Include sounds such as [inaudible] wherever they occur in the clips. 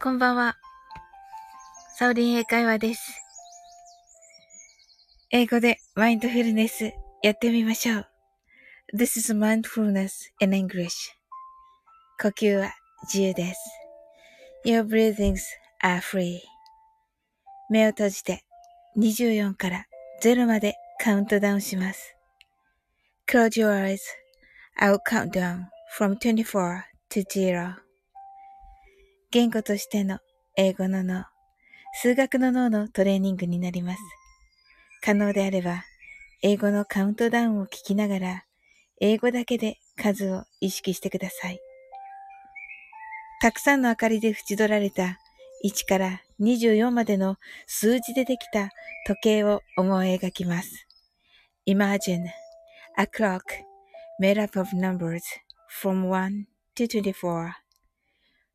こんばんは。サオリン英会話です。英語でマインドフルネスやってみましょう。This is mindfulness in English. 呼吸は自由です。Your breathings are free. 目を閉じて24から0までカウントダウンします。Close your eyes. I'll count down from 24 to 0. 言語としての英語の脳、数学の脳のトレーニングになります。可能であれば、英語のカウントダウンを聞きながら、英語だけで数を意識してください。たくさんの明かりで縁取られた1から24までの数字でできた時計を思い描きます。Imagine a clock made up of numbers from 1 to 24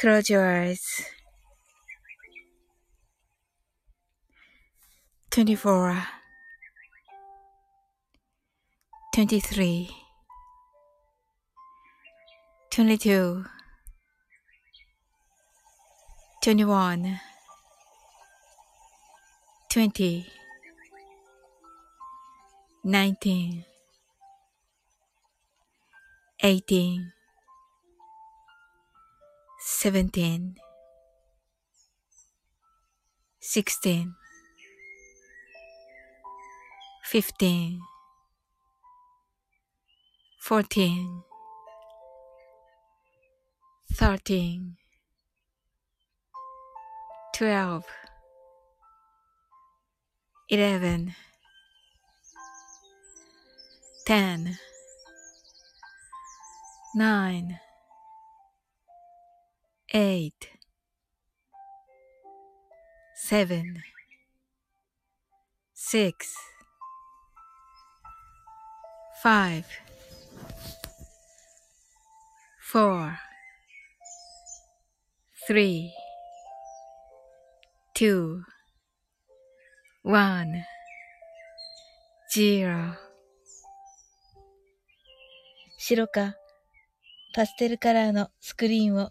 Close your eyes. 24 23 22 21 20 19 18 17 16 15 14 13 12 11 10 9 eight, seven, six, five, four, three, two, one, zero 白かパステルカラーのスクリーンを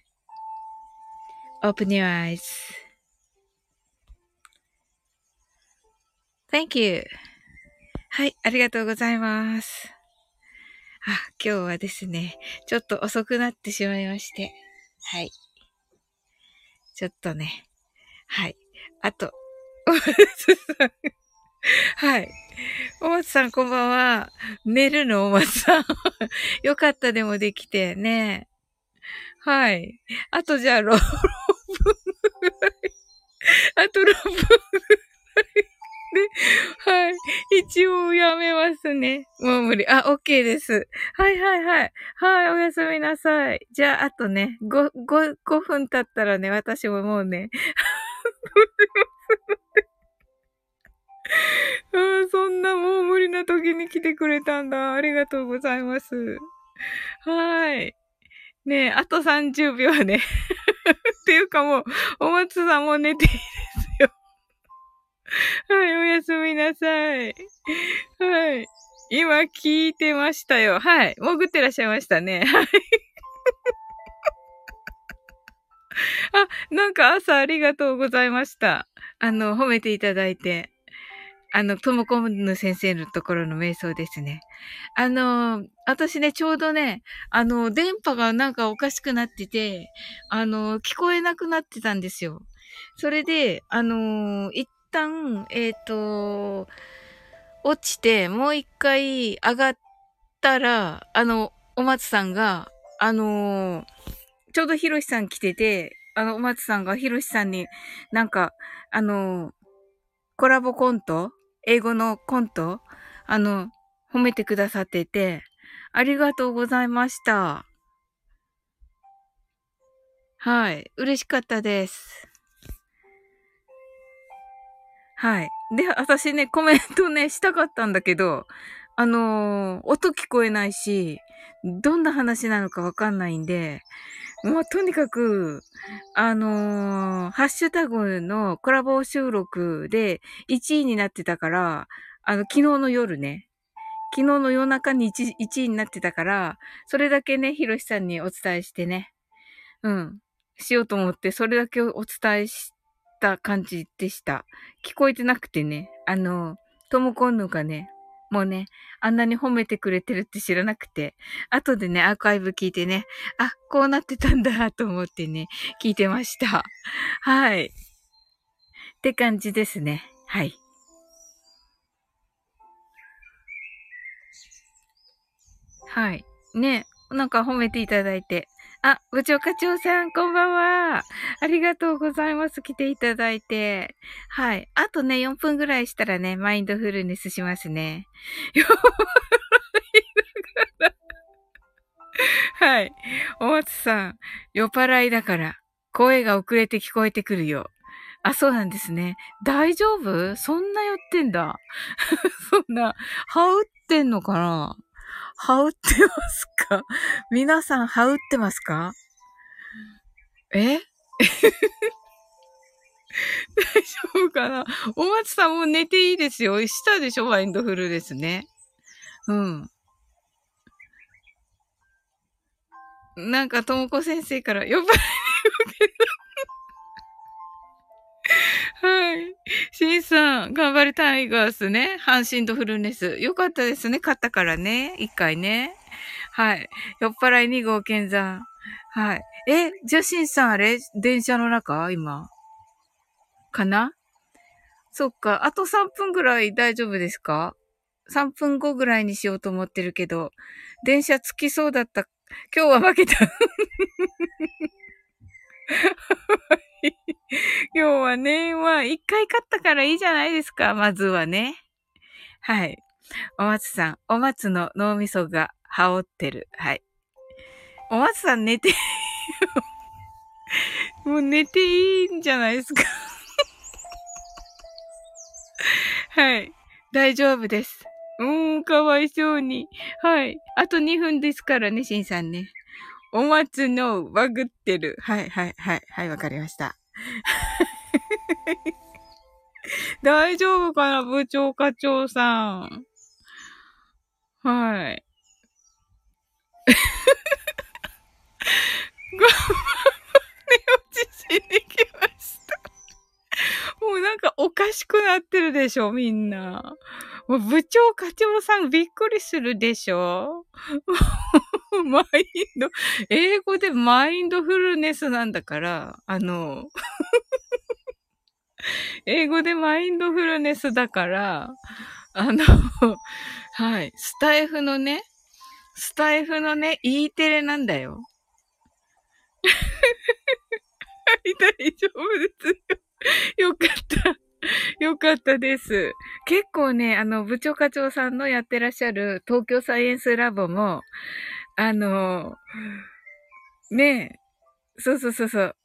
Open your eyes. Thank you. はい、ありがとうございます。あ、今日はですね、ちょっと遅くなってしまいまして。はい。ちょっとね。はい。あと、[laughs] お松さん。はい。お松さんこんばんは。寝るのお松さん。[laughs] よかったでもできてね。はい。あとじゃあ、6分ぐらい。[laughs] あと6分ぐらい。はい。一応やめますね。もう無理。あ、OK です。はいはいはい。はい、おやすみなさい。じゃあ、あとね、5、5、5分経ったらね、私ももうね、[laughs] あそんなもう無理な時に来てくれたんだ。ありがとうございます。はい。ねえ、あと30秒ね。っていうかもう、お松さんも寝ていいですよ。[laughs] はい、おやすみなさい。はい。今聞いてましたよ。はい。潜ってらっしゃいましたね。[laughs] はい。あ、なんか朝ありがとうございました。あの、褒めていただいて。あの、ともこむ先生のところの瞑想ですね。あの、私ね、ちょうどね、あの、電波がなんかおかしくなってて、あの、聞こえなくなってたんですよ。それで、あの、一旦、えっ、と、落ちて、もう一回上がったら、あの、お松さんが、あのちょうどひろしさん来てて、あの、お松さんがひろしさんになんか、あのコラボコント英語のコントあの、褒めてくださってて、ありがとうございました。はい。嬉しかったです。はい。で、私ね、コメントね、したかったんだけど、あのー音聞こえないし、どんな話なのかわかんないんで、まあ、とにかく、あのーハッシュタグのコラボ収録で1位になってたから、あの、昨日の夜ね、昨日の夜中に 1, 1位になってたから、それだけね、ひろしさんにお伝えしてね、うん、しようと思って、それだけお伝えした感じでした。聞こえてなくてね、あの、ともこんぬがね、もうね、あんなに褒めてくれてるって知らなくて、後でね、アーカイブ聞いてね、あ、こうなってたんだと思ってね、聞いてました。はい。って感じですね。はい。はい。ね、なんか褒めていただいて。あ、部長課長さん、こんばんは。ありがとうございます。来ていただいて。はい。あとね、4分ぐらいしたらね、マインドフルネスしますね。はい。お松さん、酔っ払いだから、声が遅れて聞こえてくるよ。あ、そうなんですね。大丈夫？そんな酔ってんだ。[laughs] そんな、羽打ってんのかな？羽打ってますか？皆さん、羽打ってますか？え？[laughs] 大丈夫かな？お松さんもう寝ていいですよ。したでしょ？マインドフルですね。うん。なんか、ともこ先生から、酔っ払いに受けた。[laughs] はい。シンさん、頑張れタイガースね。阪神とフルネス。よかったですね。勝ったからね。一回ね。はい。酔っ払い2号剣山。はい。え、じゃあシンさんあれ？電車の中？今。かな？そっか。あと3分ぐらい大丈夫ですか ?3 分後ぐらいにしようと思ってるけど、電車着きそうだった。今日は負けた。[laughs] [laughs] 今日はね、まあ、一回勝ったからいいじゃないですか、まずはね。はい。お松さん、お松の脳みそが羽織ってる。はい。お松さん寝て、[laughs] もう寝ていいんじゃないですか。[laughs] はい。大丈夫です。うーん、かわいそうに。はい。あと2分ですからね、しんさんね。お松のバグってる。はい、はい、はい、はい、わかりました。[laughs] 大丈夫かな部長課長さん。はい。[laughs] ご飯、寝落ちしに来ました。もうなんかおかしくなってるでしょ、みんな。もう部長課長さんびっくりするでしょ [laughs] マインド、英語でマインドフルネスなんだから、あの、[laughs] 英語でマインドフルネスだから、あの、はい、スタイフのね、スタイフのね、E テレなんだよ。はい、大丈夫ですよ。[laughs] よかった。よかったです。結構ね、あの、部長課長さんのやってらっしゃる東京サイエンスラボも、あの、ねえ、そうそうそうそう。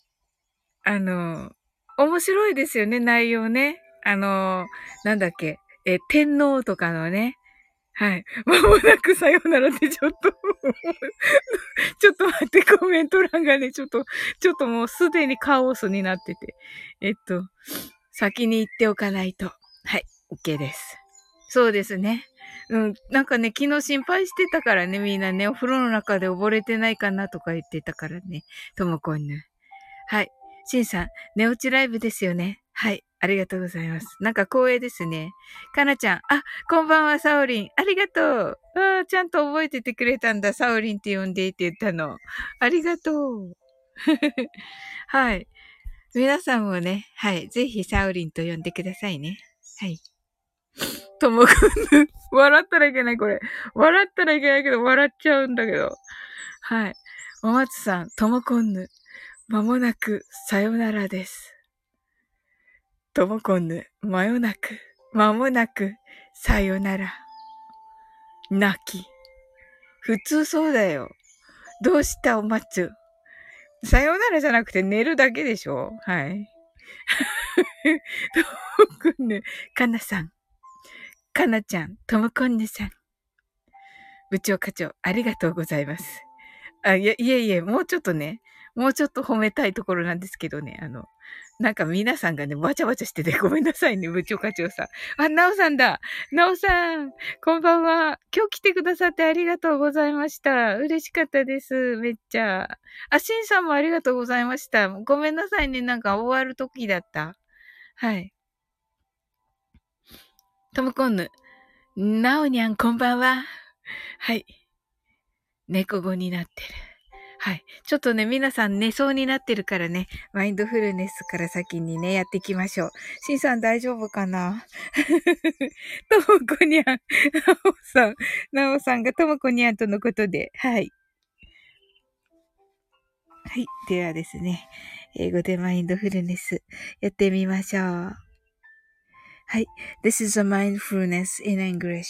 あの、面白いですよね、内容ね。あの、なんだっけ、え、天皇とかのね。はい。[laughs] まもなくさようならってちょっと、[laughs] ちょっと待って、コメント欄がね、ちょっと、ちょっともうすでにカオスになってて。えっと、先に言っておかないと。はい、OK です。そうですね。うん、なんかね、昨日心配してたからね、みんなね、お風呂の中で溺れてないかなとか言ってたからね、ともこんぬ。はい。しんさん、寝落ちライブですよね。はい。ありがとうございます。なんか光栄ですね。かなちゃん、あ、こんばんは、サオリン。ありがとう。あちゃんと覚えててくれたんだ。サオリンって呼んでいて言ったの。ありがとう。[laughs] はい。皆さんもね、はい。ぜひ、サウリンと呼んでくださいね。はい。ともくん笑ったらいけない、これ。笑ったらいけないけど、笑っちゃうんだけど。はい。お松さん、ともこんぬ。まもなく、さよならです。ともこんぬ、まよなく、まもなく、さよなら。泣き。普通そうだよ。どうしたお松さよならじゃなくて寝るだけでしょ？はい。[laughs] ともこんぬ、かなさん。かなちゃん、ともこんぬさん。部長課長、ありがとうございます。あ、いえいえいえ、もうちょっとね、もうちょっと褒めたいところなんですけどね、あの、なんか皆さんがね、わちゃわちゃしててごめんなさいね、部長課長さん。あ、なおさんだ。なおさん、こんばんは。今日来てくださってありがとうございました。嬉しかったです。めっちゃ。あ、しんさんもありがとうございました。ごめんなさいね、なんか終わる時だった。はい。ともこんぬ。なおにゃん、こんばんは。はい。猫語になってる。はい。ちょっとね、皆さん寝そうになってるからね、マインドフルネスから先にね、やっていきましょう。シンさん大丈夫かな？ともこにゃん、なおさん、なおさんがともこにゃんとのことで、はい。はい。ではですね、英語でマインドフルネスやってみましょう。はい。This is a mindfulness in English.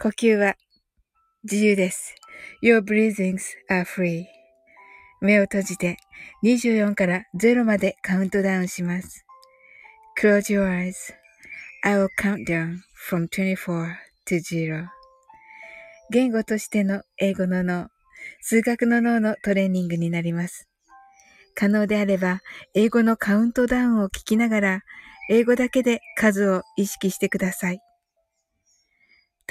呼吸は自由です。Your breathings are free. 目を閉じて24から0までカウントダウンします。Close your eyes. I will count down from 24 to 0. 言語としての英語の脳、数学の脳のトレーニングになります。可能であれば、英語のカウントダウンを聞きながら、英語だけで数を意識してください。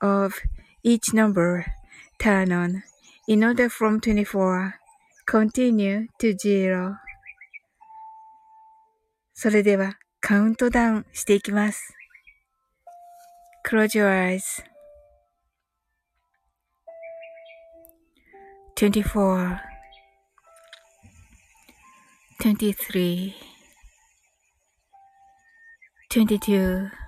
of each number turn on in order from 24 continue to zero それではカウントダウンしていきます。Close your eyes. 24 23 22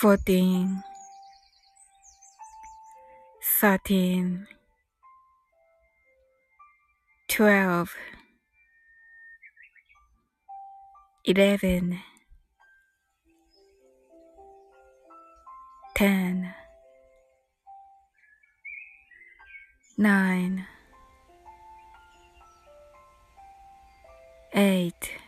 14 13 12 11 10 9 8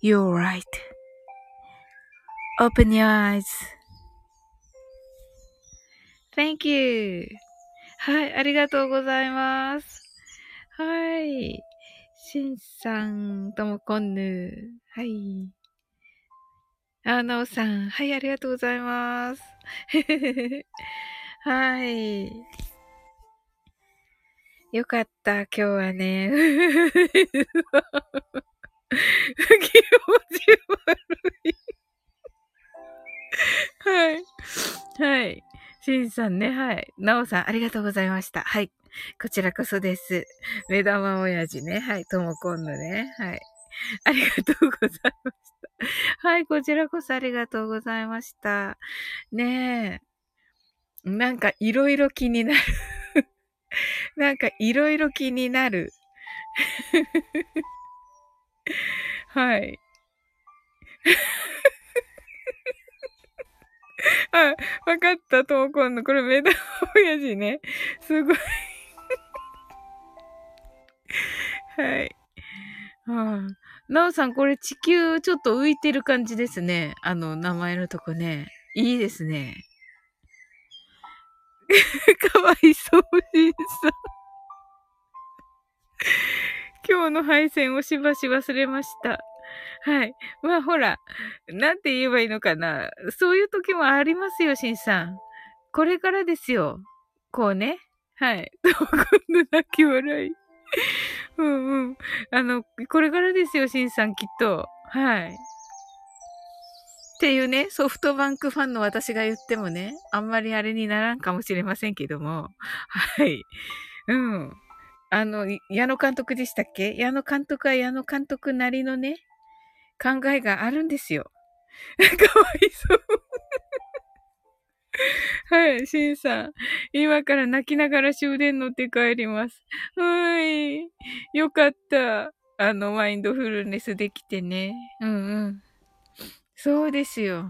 You're right. Open your eyes. Thank you. はい、ありがとうございます。はい。しんさん、ともこんぬ。はい。あ、なおさん。はい、ありがとうございます。[laughs] はい。よかった、今日はね。[laughs] 気持ち悪い。はい。はい。しんさんね、はい。なおさん、ありがとうございました。はい。こちらこそです。目玉親父ね。はい。ともこんのね。はい。ありがとうございました。はい。こちらこそありがとうございました。ねえ。なんかいろいろ気になるなんかいろいろ気になる [laughs] はい。[laughs] あ、わかった、トーコンの。これ、メダ親父ね。すごい [laughs] はい。はあ、なおさん、これ地球ちょっと浮いてる感じですね。あの、名前のとこね。いいですね。かわいそう、しんさん。今日の配線をしばし忘れました。はい。まあほら、なんて言えばいいのかな。そういう時もありますよ、しんさん。これからですよ。こうね。はい。[laughs] 今度泣き笑い。うんうん。あの、これからですよ、しんさん、きっと。はい。っていうね、ソフトバンクファンの私が言ってもね、あんまりあれにならんかもしれませんけども。はい。うん。あの、矢野監督でしたっけ？矢野監督は矢野監督なりのね、考えがあるんですよ。[laughs] かわいそう。[laughs] はい、シンさん。今から泣きながら終電乗って帰ります。はい。よかった。あの、マインドフルネスできてね。うんうん。そうですよ。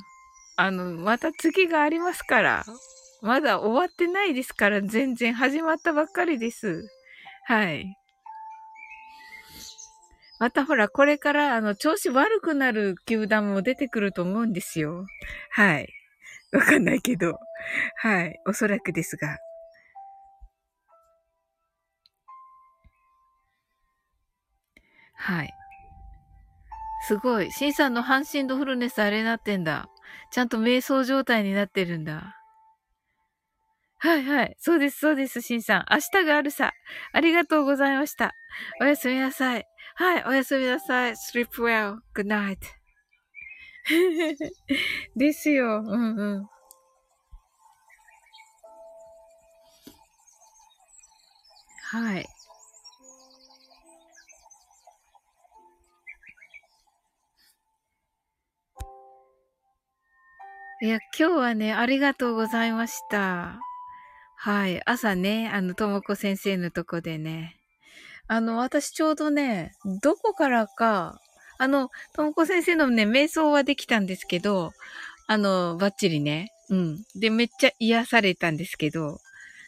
あの、また次がありますから。まだ終わってないですから、全然始まったばっかりです。はい。またほら、これから、あの、調子悪くなる球団も出てくると思うんですよ。はい。わかんないけど。はい。おそらくですが。はい。すごい。シンさんの半身ドフルネスあれなってんだ。ちゃんと瞑想状態になってるんだ。はいはい。そうです、そうです、しんさん。明日があるさ。ありがとうございました。おやすみなさい。はい、おやすみなさい。sleep well. good night. [laughs] ですよ。うんうん。はい。いや、今日はね、ありがとうございました。はい。朝ね、あの、ともこ先生のとこでね。あの、私ちょうどね、どこからか、あの、ともこ先生のね、瞑想はできたんですけど、あの、バッチリね。うん。で、めっちゃ癒されたんですけど、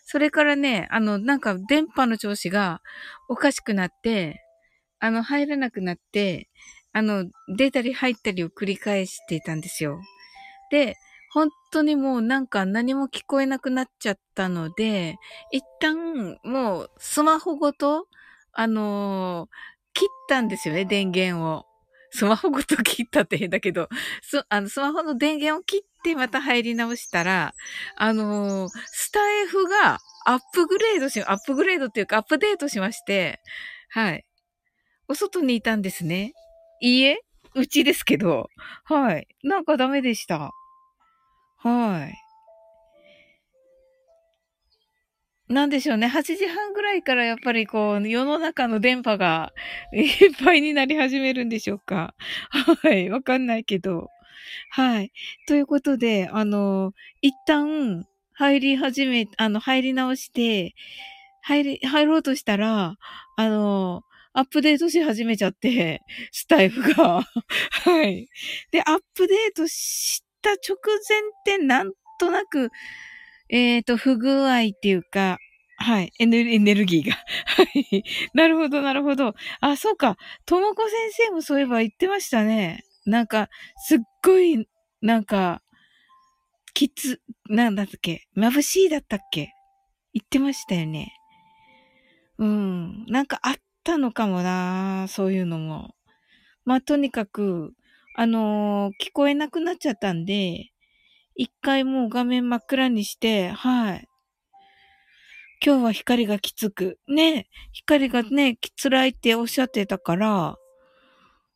それからね、あの、なんか電波の調子がおかしくなって、あの、入らなくなって、あの、出たり入ったりを繰り返していたんですよ。で、本当にもうなんか何も聞こえなくなっちゃったので、一旦もうスマホごと、あのー、切ったんですよね、電源を。スマホごと切ったって変だけど、スあのスマホの電源を切ってまた入り直したら、あのー、スタイフがアップグレードし、アップグレードっていうかアップデートしまして、はい。お外にいたんですね。いいえうちですけど。はい。なんかダメでした。はい。なんでしょうね。8時半ぐらいからやっぱりこう、世の中の電波がいっぱいになり始めるんでしょうか。はい。わかんないけど。はい。ということで、あの、一旦入り始め、あの、入り直して、入り、入ろうとしたら、あの、アップデートし始めちゃって、スタイフが。はい。で、アップデートした直前ってなんとなく、えっ、ー、と、不具合っていうか、はい。エネルギーが。[laughs] はい。なるほど、なるほど。あ、そうか。ともこ先生もそういえば言ってましたね。なんか、すっごい、なんか、きつ、なんだっけ眩しいだったっけ？言ってましたよね。うん。なんかあったのかもなそういうのも。まあ、とにかく、あのー、聞こえなくなっちゃったんで、一回もう画面真っ暗にして、はい。今日は光がきつく、ね、光がね、辛いっておっしゃってたから、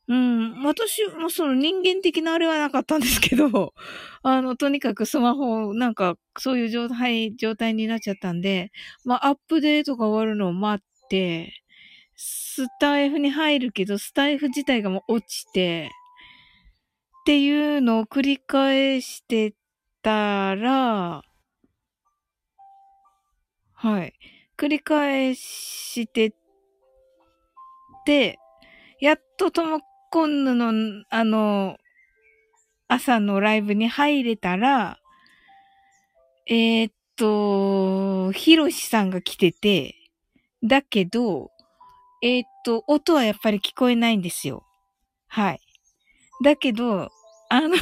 うん、私もその人間的なあれはなかったんですけど、[laughs] あの、とにかくスマホ、なんか、そういう状態、状態になっちゃったんで、まあ、アップデートが終わるのを待って、スタイフに入るけど、スタイフ自体がもう落ちて、っていうのを繰り返してたら、はい。繰り返してて、やっとともこんぬの、あの、朝のライブに入れたら、えー、っと、ひろしさんが来てて、だけど、えー、っと、音はやっぱり聞こえないんですよ。はい。だけど、あの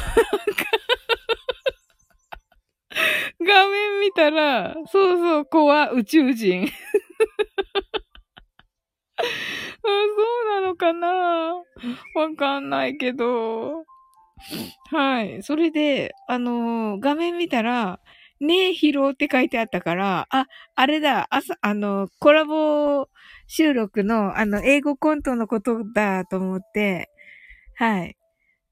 画面見たら、そうそう、子は宇宙人。[laughs] あそうなのかな？わかんないけど。はい。それで、あのー、画面見たら、ねえ、疲労って書いてあったから、あ、あれだ、朝、あの、コラボ収録の、あの、英語コントのことだと思って、はい。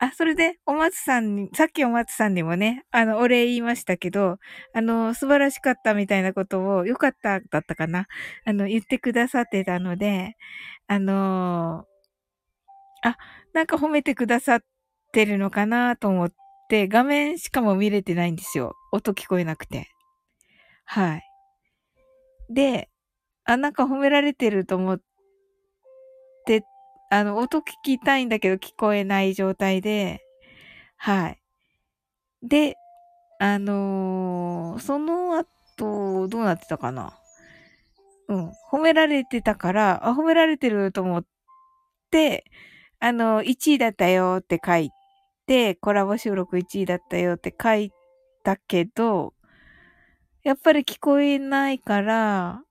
あ、それで、お松さんに、さっきお松さんにもね、あの、お礼言いましたけど、あの、素晴らしかったみたいなことを、よかっただったかなあの、言ってくださってたので、あのあ、なんか褒めてくださってるのかなと思って、画面しかも見れてないんですよ。音聞こえなくて。はい。で、あ、なんか褒められてると思ってあの、音聞きたいんだけど聞こえない状態で、はい。で、あのー、その後、どうなってたかな？うん。褒められてたから、あ、褒められてると思って、あの、1位だったよって書いて、コラボ収録1位だったよって書いたけど、やっぱり聞こえないから、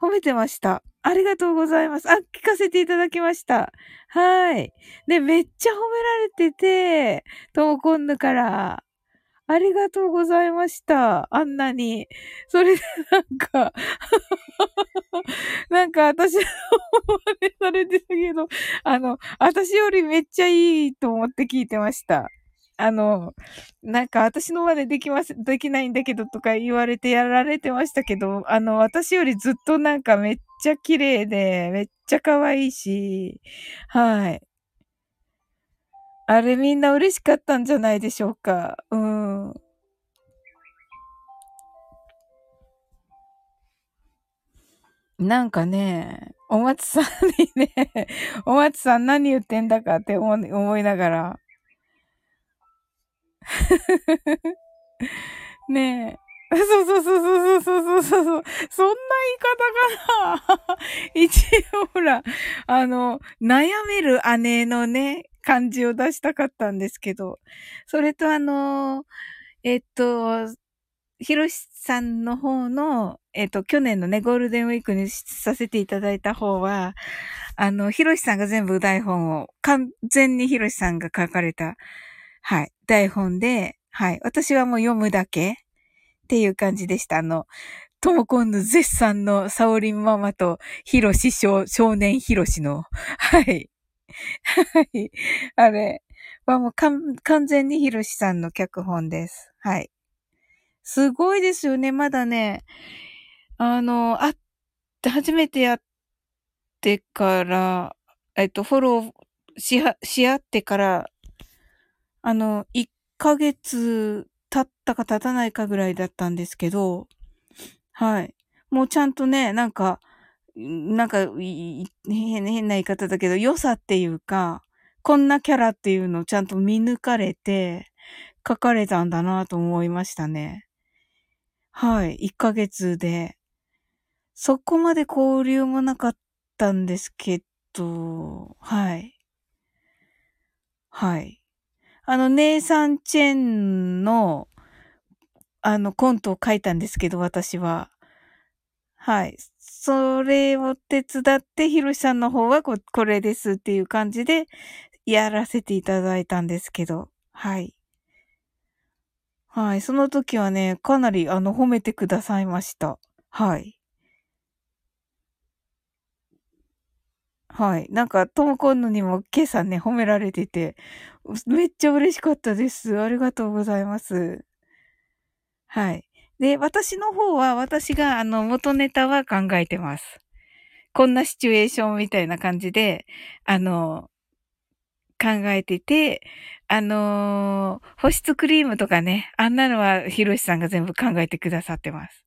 褒めてました。ありがとうございます。あ、聞かせていただきました。はい。で、めっちゃ褒められてて、ともこんぬから。ありがとうございました。あんなに。それでなんか [laughs] なんか私の真似されてたけど、あの、私よりめっちゃいいと思って聞いてました。あの、なんか私のまでできます、できないんだけどとか言われてやられてましたけど、あの、私よりずっとなんかめっちゃ綺麗で、めっちゃ可愛いし、はい。あれみんな嬉しかったんじゃないでしょうか。うん。なんかね、お松さんにね、お松さん何言ってんだかって思いながら、[laughs] ねえ。そうそうそうそうそうそうそうそう。そんな言い方かな一応ほら、あの、悩める姉のね、感じを出したかったんですけど、それとあの、えっと、ひろしさんの方の、えっと、去年のね、ゴールデンウィークにさせていただいた方は、あの、ひろしさんが全部台本を、完全にひろしさんが書かれたはい。台本で、はい。私はもう読むだけっていう感じでした。あの、ともこんの絶賛のサオリンママとヒロシ少年ヒロシの、[laughs] はい。はい。あれはもう完全にヒロシさんの脚本です。はい。すごいですよね。まだね、あの、あ、初めてやってから、えっと、フォローし、し合ってからあの、1ヶ月経ったか経たないかぐらいだったんですけど、はい。もうちゃんとね、なんか、なんか、変な言い方だけど、良さっていうか、こんなキャラっていうのをちゃんと見抜かれて、書かれたんだなと思いましたね。はい。1ヶ月で。そこまで交流もなかったんですけど、はい。はい。あの、ネイサンチェンの、あの、コントを書いたんですけど、私は。はい。それを手伝って、ヒロシさんの方はここれですっていう感じでやらせていただいたんですけど、はい。はい。その時はね、かなりあの褒めてくださいました。はい。はい。なんか、ともこんのにも今朝ね、褒められてて、めっちゃ嬉しかったです。ありがとうございます。はい。で、私の方は、私が、あの、元ネタは考えてます。こんなシチュエーションみたいな感じで、あの、考えてて、あのー、保湿クリームとかね、あんなのはひろしさんが全部考えてくださってます。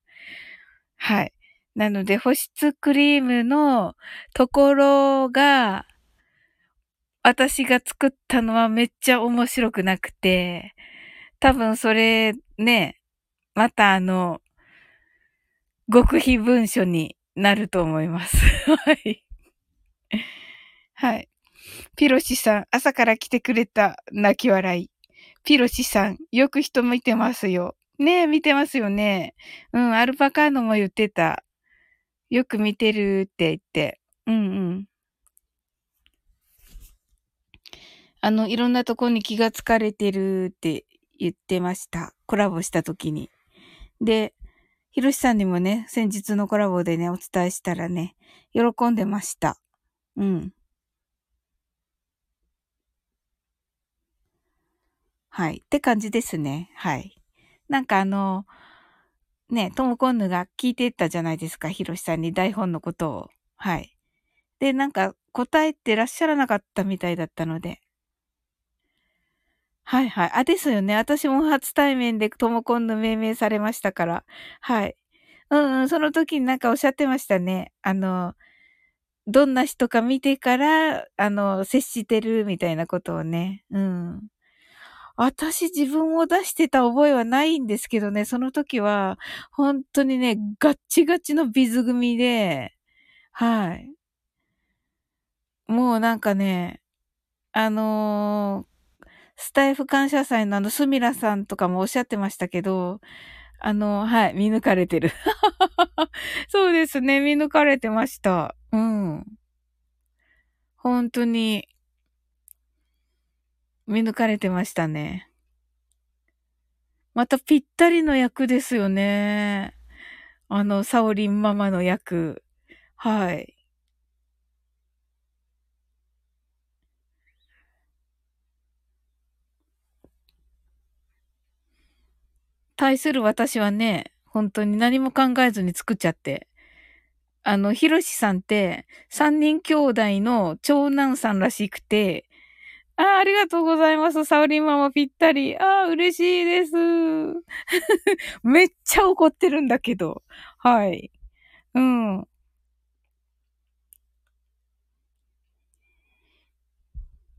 はい。なので、保湿クリームのところが、私が作ったのはめっちゃ面白くなくて、多分それね、またあの、極秘文書になると思います。[laughs] はい。はい。ピロシさん、朝から来てくれた泣き笑い。ピロシさん、よく人見てますよ。ねえ、見てますよね。うん、アルパカーノも言ってた。よく見てるって言って。うんうん。あの、いろんなとこに気がつかれてるって言ってました。コラボした時に。で、ひろしさんにもね、先日のコラボでね、お伝えしたらね、喜んでました。うん。はい。って感じですね。はい。なんかあの、ね、ともこんぬが聞いてたじゃないですか、ひろしさんに台本のことを。はい。で、なんか答えてらっしゃらなかったみたいだったので。はいはい。あ、ですよね。私も初対面でともこんぬ命名されましたから。はい。うんうん、その時になんかおっしゃってましたね。あの、どんな人か見てから、あの、接してるみたいなことをね。うん。私自分を出してた覚えはないんですけどね、その時は、本当にね、ガッチガチのビズ組で、はい。もうなんかね、あのー、スタイフ感謝祭のあの、スミラさんとかもおっしゃってましたけど、あの、はい、見抜かれてる。[laughs] そうですね、見抜かれてました。うん。本当に、見抜かれてましたね。またぴったりの役ですよね。あの、サオリンママの役。はい。対する私はね、本当に何も考えずに作っちゃって。あの、ヒロシさんって、三人兄弟の長男さんらしくて、ああ、りがとうございます。サウリンママぴったり。ああ、嬉しいです。[laughs] めっちゃ怒ってるんだけど。はい。うん。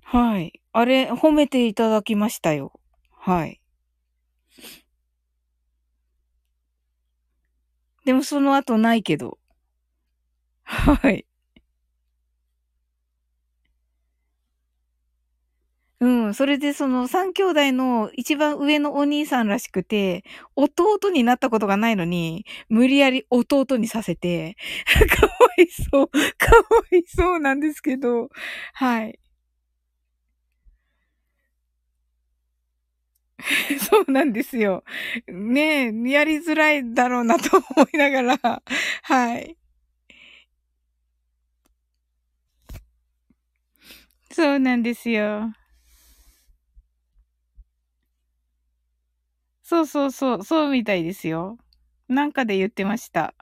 はい。あれ、褒めていただきましたよ。はい。でもその後ないけど。はい。うん。それでその三兄弟の一番上のお兄さんらしくて、弟になったことがないのに、無理やり弟にさせて、[laughs] かわいそう、かわいそうなんですけど、はい。[laughs] そうなんですよ。ねえ、やりづらいだろうなと思いながら、はい。そうなんですよ。そうそうそう、そうみたいですよ。なんかで言ってました。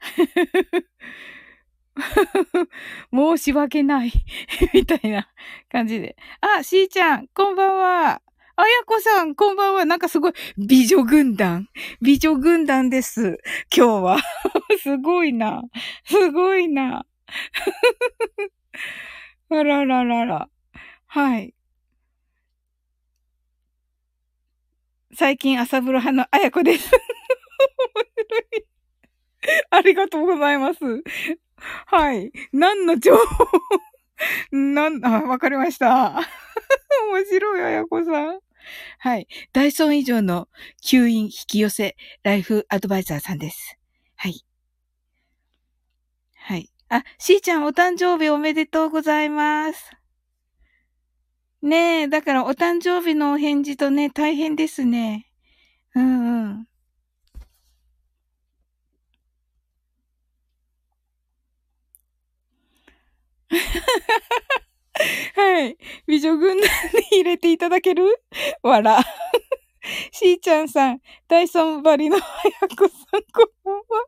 [laughs] 申し訳ない [laughs] みたいな感じで。あ、しーちゃん、こんばんは。あやこさん、こんばんは。なんかすごい、美女軍団。美女軍団です。今日は。[laughs] すごいな。すごいな。あらららら。はい。最近朝風呂派のあやこです。面白い。ありがとうございます。はい。何の情報？なん、あ、わかりました。面白い、あやこさん。はい。ダイソン以上の吸引引き寄せライフアドバイザーさんです。はい。はい。あ、しーちゃんお誕生日おめでとうございます。ねえ、だからお誕生日のお返事とね、大変ですね。うんうん。[laughs] はい。美女軍団に入れていただける？わら。しーちゃんさん、ダイソンバリのはやこさん、こんばんは？は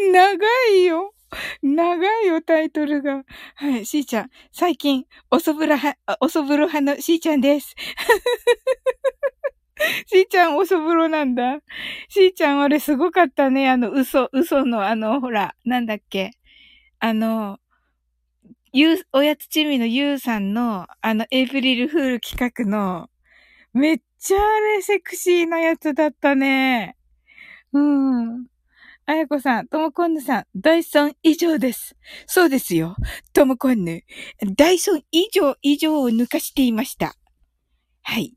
い。長いよ。[laughs] 長いよ、タイトルが。はい、しーちゃん。最近、おそぶらは、おそぶろ派のしーちゃんです。[laughs] しーちゃんおそぶろなんだ。しーちゃんあれすごかったね。あの、嘘、嘘のあの、ほら、なんだっけ。あの、ゆう、おやつちみのゆうさんの、あの、エイプリルフール企画の、めっちゃあれセクシーなやつだったね。うん。あやこさん、ともこんぬさん、ダイソン以上です。そうですよ。ともこんぬ。ダイソン以上以上を抜かしていました。はい。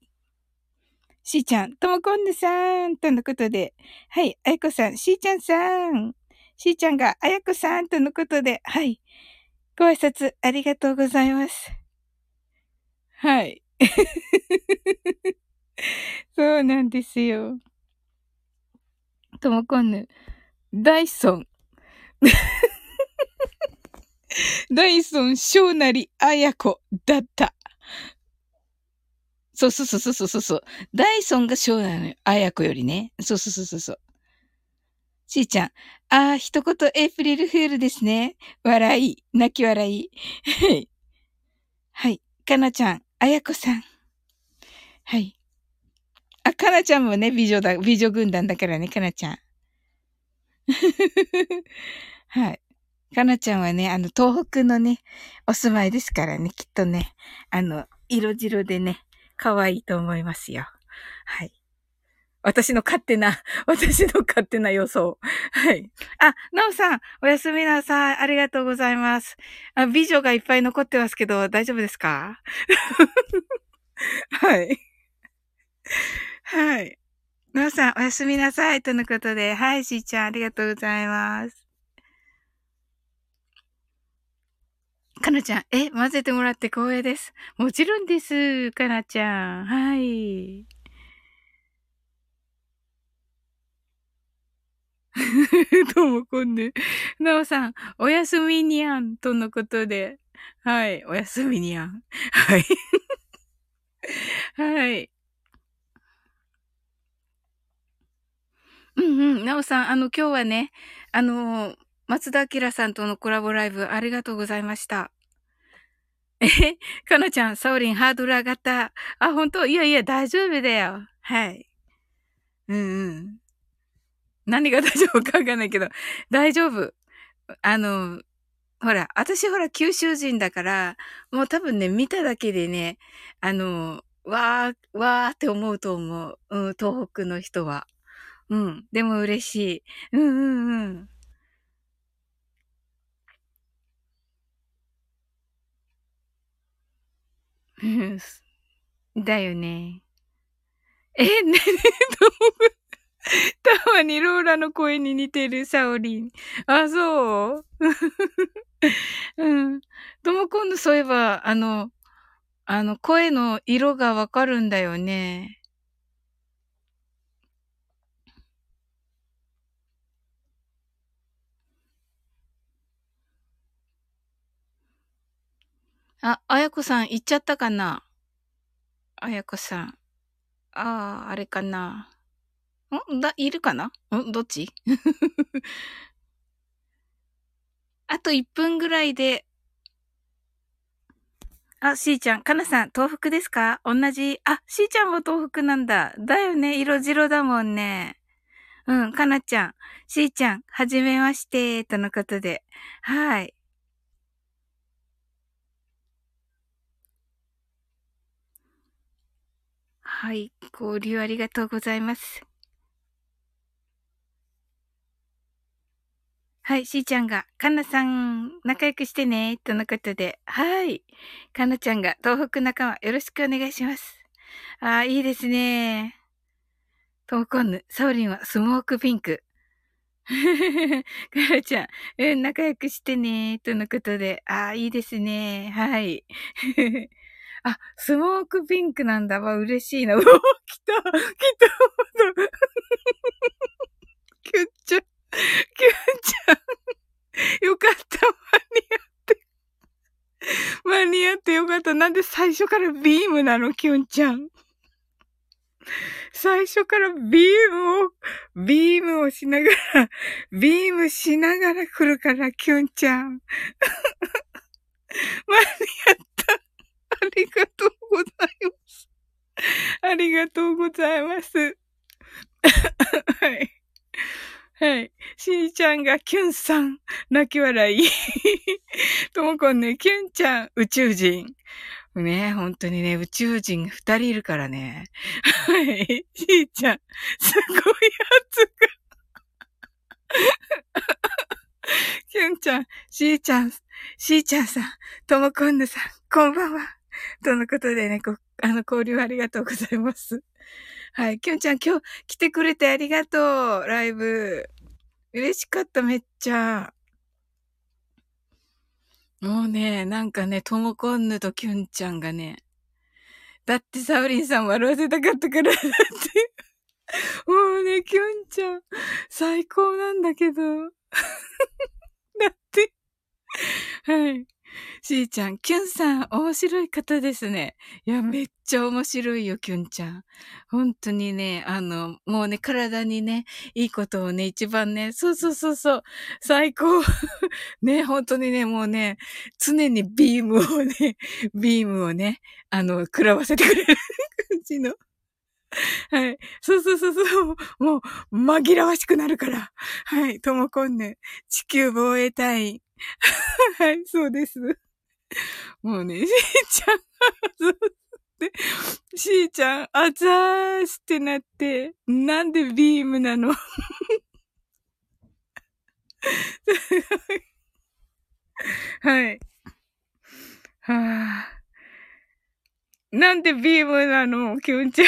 しーちゃん、ともこんぬさん、とのことで。はい。あやこさん、しーちゃんさん。しーちゃんが、あやこさん、とのことで。はい。ご挨拶ありがとうございます。はい。[laughs] そうなんですよ。ともこんぬ。ダイソン。[laughs] ダイソン、小なあやこだった。そうそうそうそうそうそう。ダイソンが小なのよ。あやこよりね。そうそうそうそうそう。しーちゃん。ああ、一言エイプリルフールですね。笑い。泣き笑い。はい。はい。かなちゃん。あやこさん。はい。あ、かなちゃんもね、美女だ、美女軍団だからね、かなちゃん。[laughs] はい。かなちゃんはね、あの、東北のね、お住まいですからね、きっとね、あの、色白でね、可愛いと思いますよ。はい。私の勝手な、[laughs] 私の勝手な予想。はい。あ、なおさん、おやすみなさい。ありがとうございます。あ美女がいっぱい残ってますけど、大丈夫ですか？[laughs] はい。はい。なおさん、おやすみなさい。とのことで。はい、しーちゃん、ありがとうございます。かなちゃん、え、混ぜてもらって光栄です。もちろんです。かなちゃん。はい。[laughs] どうもこんね。なおさん、おやすみにゃん。とのことで。はい、おやすみにゃん。はい。はい。うんうん。なおさん、あの、今日はね、あの、松田明さんとのコラボライブありがとうございました。えかなちゃん、サオリン、ハードル上がった。あ、本当？いやいや、大丈夫だよ。はい。うんうん。何が大丈夫かわかんないけど、大丈夫。あの、ほら、私ほら九州人だから、もう多分ね、見ただけでね、あの、わー、わーって思うと思う。うん、東北の人は。うん。でも嬉しい。うんうんうん。[laughs] だよね。え、ね、ね [laughs] たまにローラの声に似てるサオリン。あ、そう？[laughs] うん。とも今度そういえば、あの、あの、声の色がわかるんだよね。あ、あやこさん行っちゃったかな？あやこさん。ああ、あれかな？ん？だ、いるかな？ん？どっち？[laughs] あと1分ぐらいで。あ、しーちゃん、かなさん、東北ですか？同じ。あ、しーちゃんも東北なんだ。だよね。色白だもんね。うん、かなちゃん、しーちゃん、はじめまして、とのことで。はい。はい。交流ありがとうございます。はい、しーちゃんが、かなさん、仲良くしてね、とのことで、はい。かなちゃんが、東北仲間、よろしくお願いします。ああ、いいですね。トーコンヌ、サオリンはスモークピンク。かなちゃん、うん、仲良くしてね、とのことで、ああ、いいですね。はい。あ、スモークピンクなんだわ、嬉しいな。[laughs] うお、来た、来た、キュッチャ、キュッチャ。よかった、間に合って。間に合ってよかった。なんで最初からビームなの、キュンちゃん。最初からビームを、ビームをしながら、ビームしながら来るから、キュンちゃん。[laughs] 間に合った。あありがとうございます。ありがとうございます。はい。はい。しーちゃんがキュンさん、泣き笑い。ともこんね、キュンちゃん、宇宙人。ね、本当にね、宇宙人二人いるからね。はい。しーちゃん、すごいやつが。キュンちゃん、しーちゃん、しーちゃんさん、ともこんぬさん、こんばんは。[laughs] とのことでね、あの、交流ありがとうございます。[laughs] はい。きゅんちゃん今日来てくれてありがとう。ライブ。嬉しかった、めっちゃ。もうね、なんかね、ともこんぬときゅんちゃんがね、だってサウリンさん笑わせたかったから、だって。もうね、きゅんちゃん、最高なんだけど。[laughs] だって。はい。しーちゃん、キュンさん、面白い方ですね。いや、めっちゃ面白いよ、キュンちゃん。本当にね、あの、もうね、体にね、いいことをね、一番ね、そうそうそうそう、最高。[laughs] ね、本当にね、もうね、常にビームをね、ビームをね、あの、食らわせてくれる [laughs] 感じの。はい。そうそうそうそう。もう、紛らわしくなるから。はい。ともこんね。地球防衛隊員。はい、そうです。もうね、[laughs] しーちゃん、そうで、しーちゃん、あざーすってなって、なんでビームなの？[laughs] はい。はあ。なんでビームなの？きゅんちゃん。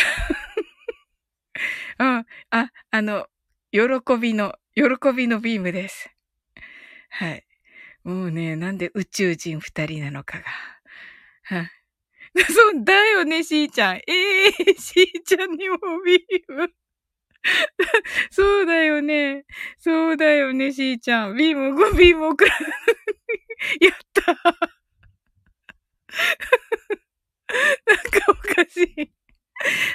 あ、[laughs] あ、あの、喜びの、喜びのビームです。はい。もうね、なんで宇宙人二人なのかが。は。[laughs] そうだよね、しーちゃん。ええー、[laughs] しーちゃんにもビーム。[laughs] そうだよね。そうだよね、しーちゃん。ビーム、ごビーム送らやったなんかおかしい。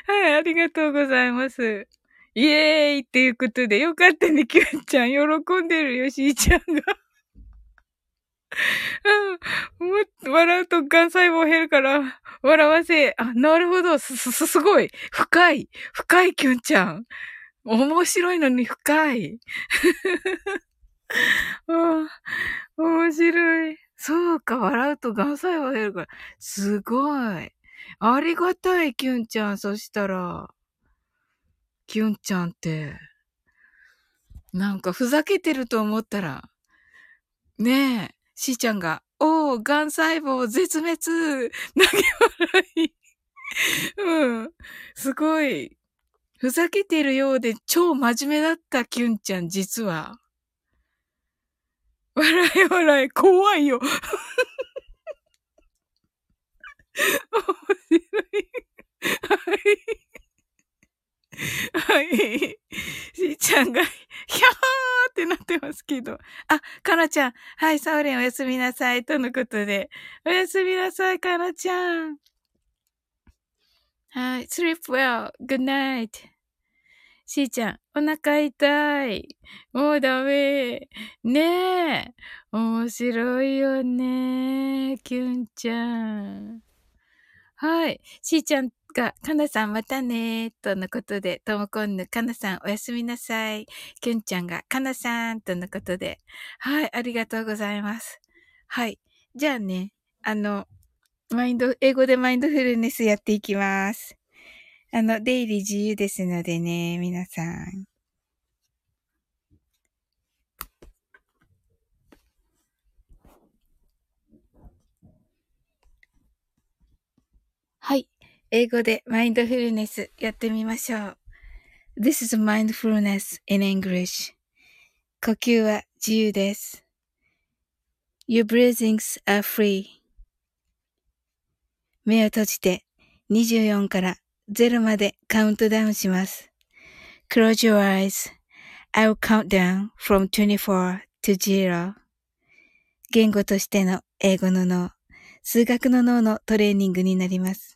はい、ありがとうございます。イエーイっていうことで、よかったね、キュンちゃん。喜んでるよ、しーちゃんが。[laughs] うん。笑うと癌細胞減るから、笑わせ。あ、なるほど。す、す、すごい。深い。深い、キュンちゃん。面白いのに深い。あ [laughs] 面白い。そうか、笑うと癌細胞減るから。すごい。ありがたい、キュンちゃん。そしたら。キュンちゃんって。なんかふざけてると思ったら。ねえ。しーちゃんが、おー、癌細胞絶滅 [laughs] 投げ笑い。うん。すごい。ふざけてるようで超真面目だったキュンちゃん、実は。笑い笑い、怖いよ。[laughs] 面白い。はい。はい。しーちゃんが、ひゃーってなってますけど。あ、かなちゃん。はい、サウレンおやすみなさい。とのことで。おやすみなさい、かなちゃん。はい。sleep well. good night. しーちゃん、お腹痛い。もうダメ。ねえ。面白いよね。キュンちゃん。はい。しーちゃんか、かなさんまたねとのことで、ともこんぬ、かなさんおやすみなさい。きゅんちゃんが、かなさんとのことで、はい、ありがとうございます。はい。じゃあね、あの、マインド、英語でマインドフルネスやっていきます。あの、出入り自由ですのでね、皆さん。英語でマインドフルネスやってみましょう。This is mindfulness in English. 呼吸は自由です。Your breathings are free. 目を閉じて24から0までカウントダウンします。Close your eyes.I will count down from 24 to 0. 言語としての英語の脳、数学の脳のトレーニングになります。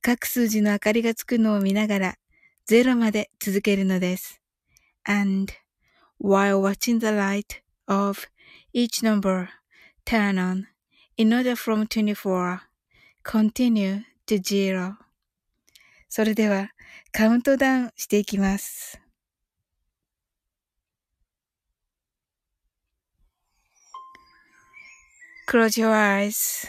各数字の明かりがつくのを見ながら0まで続けるのです。And while watching the light of each number turn on in order from 24 continue to zero それではカウントダウンしていきます。Close your eyes.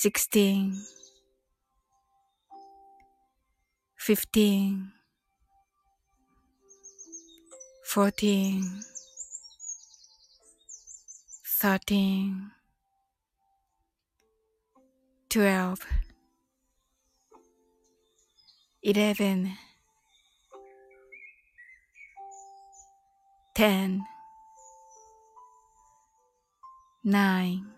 sixteen, fifteen, fourteen, thirteen, twelve, eleven, ten, nine.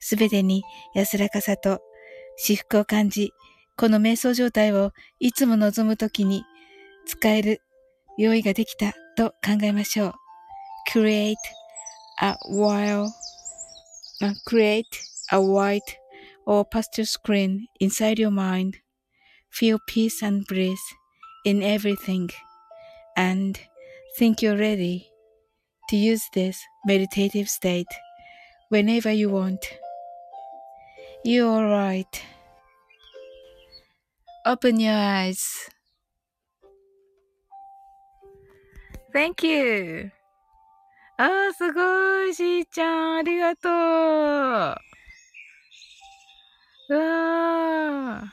すべてに安らかさと至福を感じ、この瞑想状態をいつも望むときに使える用意ができたと考えましょう。create a while, uh, create a white or pastel screen inside your mind. Feel peace and bliss in everything and think you're ready to use this meditative state whenever you want. You're alright. Open your eyes. Thank you. あー、すごい、しーちゃん、ありがとう。うわー。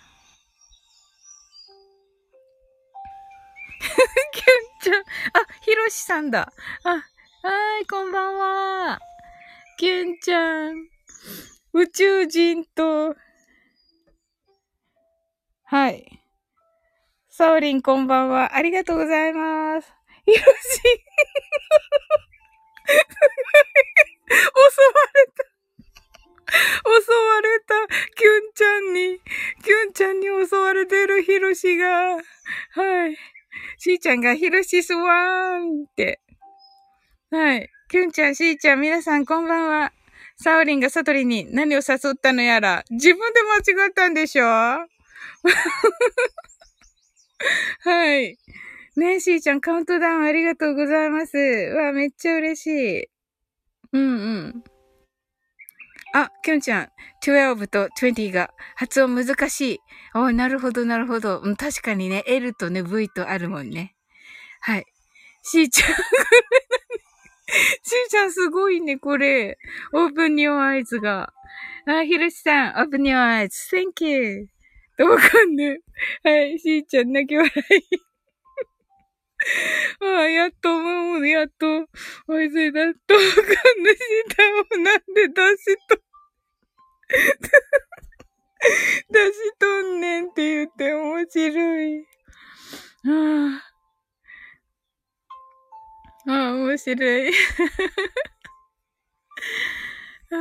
キュンちゃん。あ、ひろしさんだ。あ、はい、こんばんは。キュンちゃん。宇宙人と、はい。サオリンこんばんは。ありがとうございます。よし。[laughs] 襲われた。襲われた、キュンちゃんに、キュンちゃんに襲われてるヒロシが、はい。しーちゃんがヒロシスワーンって。はい。キュンちゃん、しーちゃん、皆さんこんばんは。サオリンがサトリに何を誘ったのやら、自分で間違ったんでしょ？[laughs] はい。ねえ、しーちゃん、カウントダウンありがとうございます。わ、めっちゃ嬉しい。うんうん。あ、きょんちゃん、12と20が発音難しい。おなるほど、なるほど。うん、確かにね、L とね、V とあるもんね。はい。しーちゃん、ーちゃんすごいね、これ。オープンニューアイズが。あ、ひろしさん、オープンニューアイズ。Thank you. わかんねはい、しーちゃん泣き笑い。ああ、やっと、もう、やっと、おいしいだと、わかんないしたをなんで出しと、[laughs] 出しとんねんって言って面白い。ああ。ああ、面白い。[laughs] あ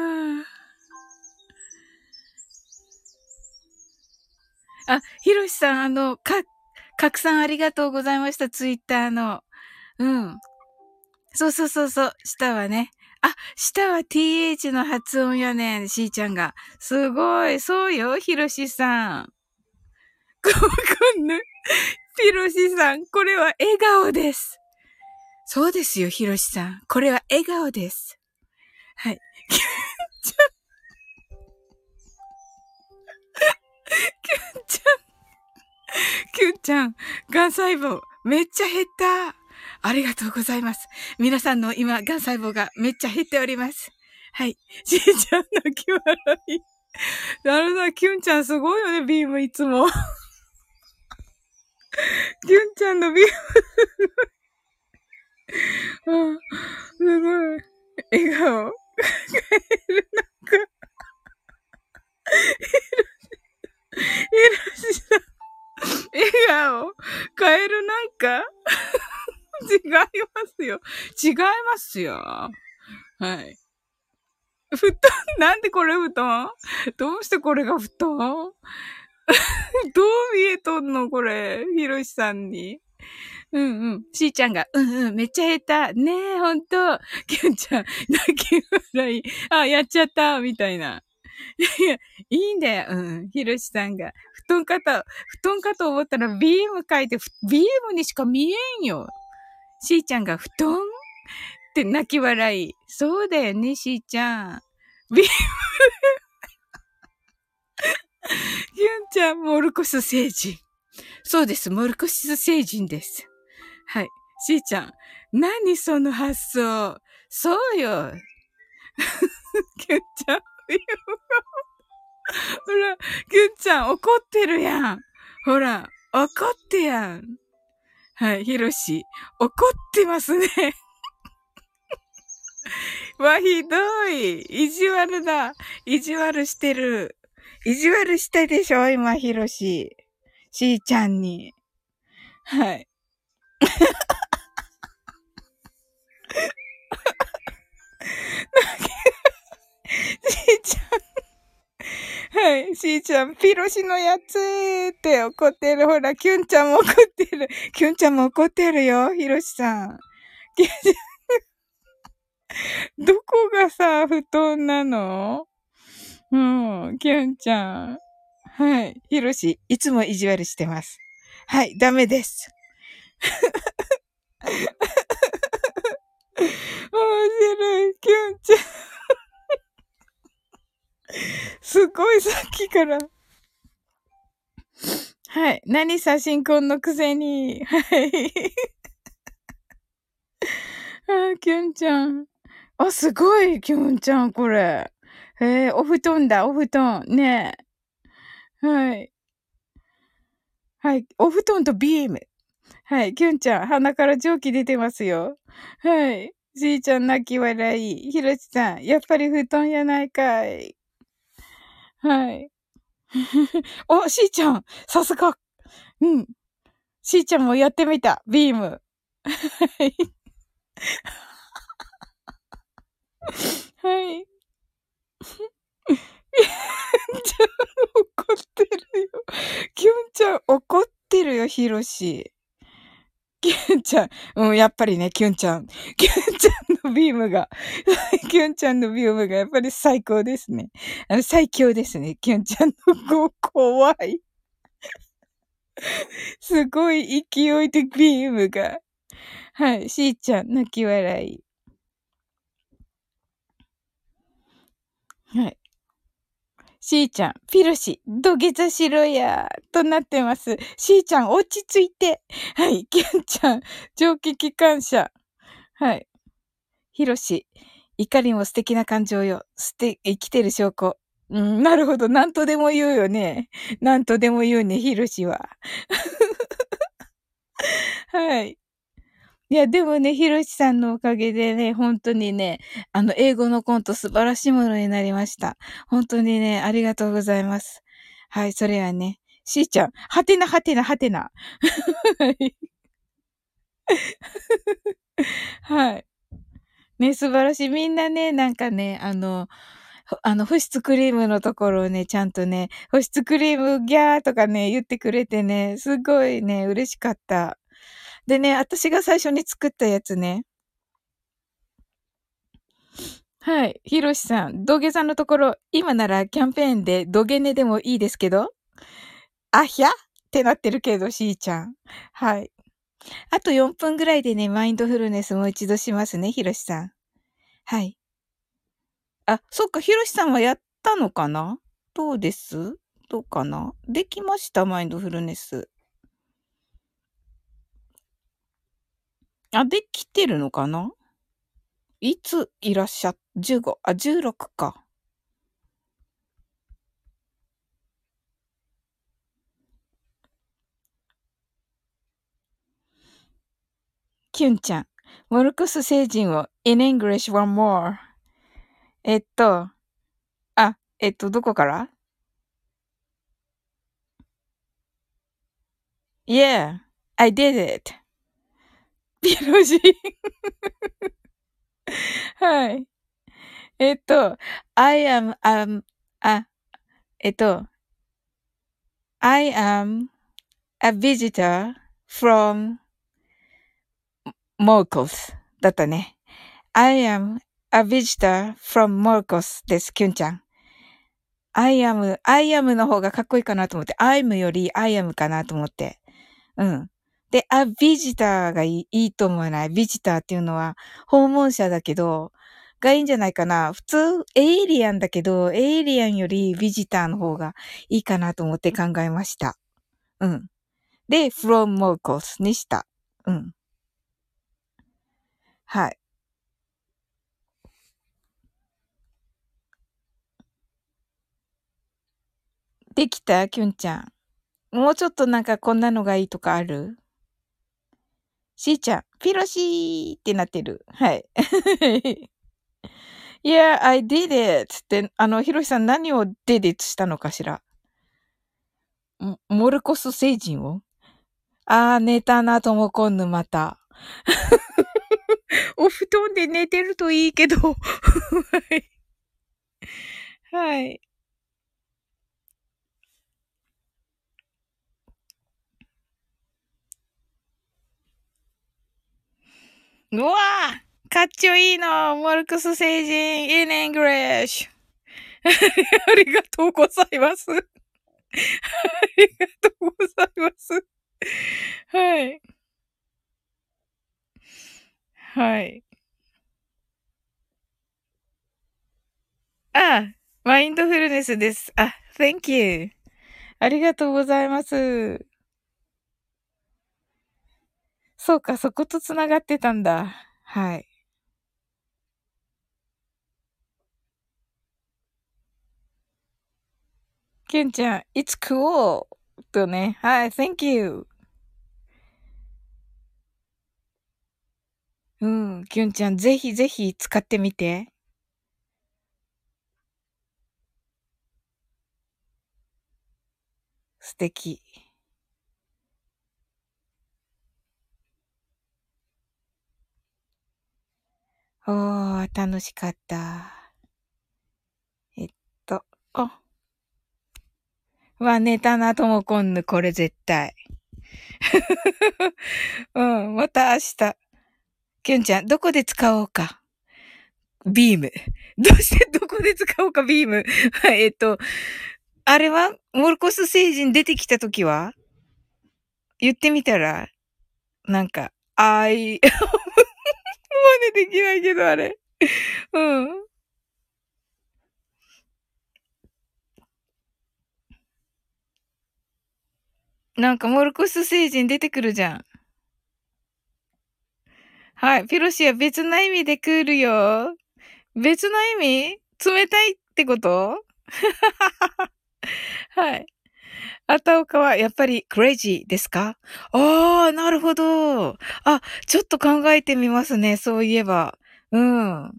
あ。あ、ひろしさん、あの、か、拡散ありがとうございました、ツイッターの。うん。そうそうそうそう、下はね。あ、下は th の発音やねん、しーちゃんが。すごい、そうよ、ひろしさん。わかんな。ひろしさん、これは笑顔です。そうですよ、ひろしさん。これは笑顔です。はい。キュンちゃん。キュンちゃん。キュンちゃん、癌細胞、めっちゃ減った。ありがとうございます。皆さんの今、癌細胞がめっちゃ減っております。はい。しーちゃんの気笑い。なるほど、キュンちゃんすごいよね、ビームいつも。キュンちゃんのビームあ、すごい。笑顔。える、なんか。えらしさん。笑顔。カエルなんか違いますよ。違いますよ。はい。布団なんでこれ布団どうしてこれが布団どう見えとんのこれ。ひろしさんに。うんうん。しーちゃんが、うんうん、めっちゃ下手。ねえ、ほんと。[laughs] きゅんちゃん、泣き笑い。あ、やっちゃった、みたいな。い [laughs] やいや、いいんだよ。うん。ひろしさんが。布団かと、布団かと思ったらビーム書いて、ビームにしか見えんよ。しーちゃんが布団？って泣き笑い。そうだよね、しーちゃん。ビーム [laughs] ゆんちゃん、モルコス星人。そうです、モルコス星人です。はい。しーちゃん、何その発想。そうよ。[laughs] キュンちゃん、[laughs] ほら、キュンちゃん怒ってるやん。ほら、怒ってやん。はい、ヒロシ、怒ってますね。[laughs] わ、ひどい。意地悪だ。意地悪してる。意地悪したでしょ今、ヒロシ。しーちゃんに。はい。しーちゃん。[laughs] はい。しーちゃん、ピロシのやつって怒ってる。ほら、キュンちゃんも怒ってる。キュンちゃんも怒ってるよ、ヒロシさん。キュンちゃん。どこがさ、布団なの？うん、キュンちゃん。はい。ヒロシ、いつも意地悪してます。はい、ダメです。面白い、キュンちゃん。すごいさっきから。はい。何写真婚のくせに。はい。あ、キュンちゃん。あ、すごい、キュンちゃん、これ。えー、お布団だ、お布団。ね。はい。はい。お布団とビーム。はい。キュンちゃん、鼻から蒸気出てますよ。はい。じいちゃん泣き笑い。ひろしさん、やっぱり布団やないかい。はい。[laughs] お、しーちゃん、さすが。うん。しーちゃんもやってみた。ビーム。はい。はい。[laughs] ちゃん怒ってるよ。キュンちゃん怒ってるよ、ヒロシ。キュンちゃん、うん、やっぱりね、キュンちゃん。キュンちゃんのビームが、[laughs] キュンちゃんのビームがやっぱり最高ですね。あの、最強ですね。キュンちゃんの子、怖い。[laughs] すごい勢いでビームが。はい、しーちゃん、泣き笑い。はい。しーちゃん、ピロシ、土下座しろや、となってます。しーちゃん、落ち着いて。はい、キュンちゃん、蒸気機関車。はい。ひろし。怒りも素敵な感情よ。すて、生きてる証拠。うん、なるほど。なんとでも言うよね。なんとでも言うね、ひろしは。[laughs] はい。いや、でもね、ひろしさんのおかげでね、本当にね、あの、英語のコント素晴らしいものになりました。本当にね、ありがとうございます。はい、それはね、しーちゃん、はてなはてなはてな。[laughs] はい。ね、素晴らしい。みんなね、なんかね、あの、あの、保湿クリームのところをね、ちゃんとね、保湿クリームギャーとかね、言ってくれてね、すごいね、嬉しかった。でね、私が最初に作ったやつね。はい。ひろしさん、土下座のところ、今ならキャンペーンで土下寝でもいいですけど？あひゃ？ってなってるけど、しーちゃん。はい。あと4分ぐらいでね、マインドフルネスもう一度しますね、ひろしさん。はい。あ、そっか、ひろしさんはやったのかな？どうです？どうかな？できました、マインドフルネス。あ、できてるのかな？いついらっしゃ、15、あ、16か。キュンちゃん。モルクス星人を in English one more. えっと、あ、えっと、どこから ?Yeah, I did it. ピロジはい。えっと、I am, um, あ、えっと、I am a visitor from Morcos だったね。I am a visitor from Morcos です、キュンちゃん。I am, I am の方がかっこいいかなと思って、I'm より I am かなと思って。うん。で、あ、ビジターがいいいいと思わない？ビジターっていうのは訪問者だけど、がいいんじゃないかな？普通、エイリアンだけど、エイリアンよりビジターの方がいいかなと思って考えました。うん。で、from Morcos にした。うん。はい。できた？きゅんちゃん。もうちょっとなんかこんなのがいいとかある？しーちゃん、ピロシーってなってる。はい。[laughs] yeah, I did it! って、あの、ヒロシさん何を did it したのかしら？モルコス星人を？あー、寝たな、ともこんぬ、また。[laughs] お布団で寝てるといいけど。[laughs] はい。はい。うわぁかっちょいいのモルクス星人 in English! [laughs] ありがとうございます。ありがとうございます。はい。はい。あ、マインドフルネスです。あ、thank you. ありがとうございます。そうか、そこと繋がってたんだ。はい。ケンちゃん、it's cool! とね。はい、thank you! うん、キュンちゃん、ぜひぜひ使ってみて。素敵。おー、楽しかった。えっと、あ。わ、寝たな、ともこんぬ、これ絶対。[laughs] うん、また明日。きゅんちゃん、どこで使おうか？ビーム。[laughs] どうしてどこで使おうか、ビーム？はい、えっと、あれは？モルコス星人出てきたときは？言ってみたら、なんか、あい、[laughs] 真似できないけど、あれ。うん。なんか、モルコス星人出てくるじゃん。はい。ピロシは別な意味でクールよ。別の意味？冷たいってこと？[laughs] はい。[laughs] あたおかはやっぱりクレイジーですか？ああ、なるほど。あ、ちょっと考えてみますね。そういえば。うん。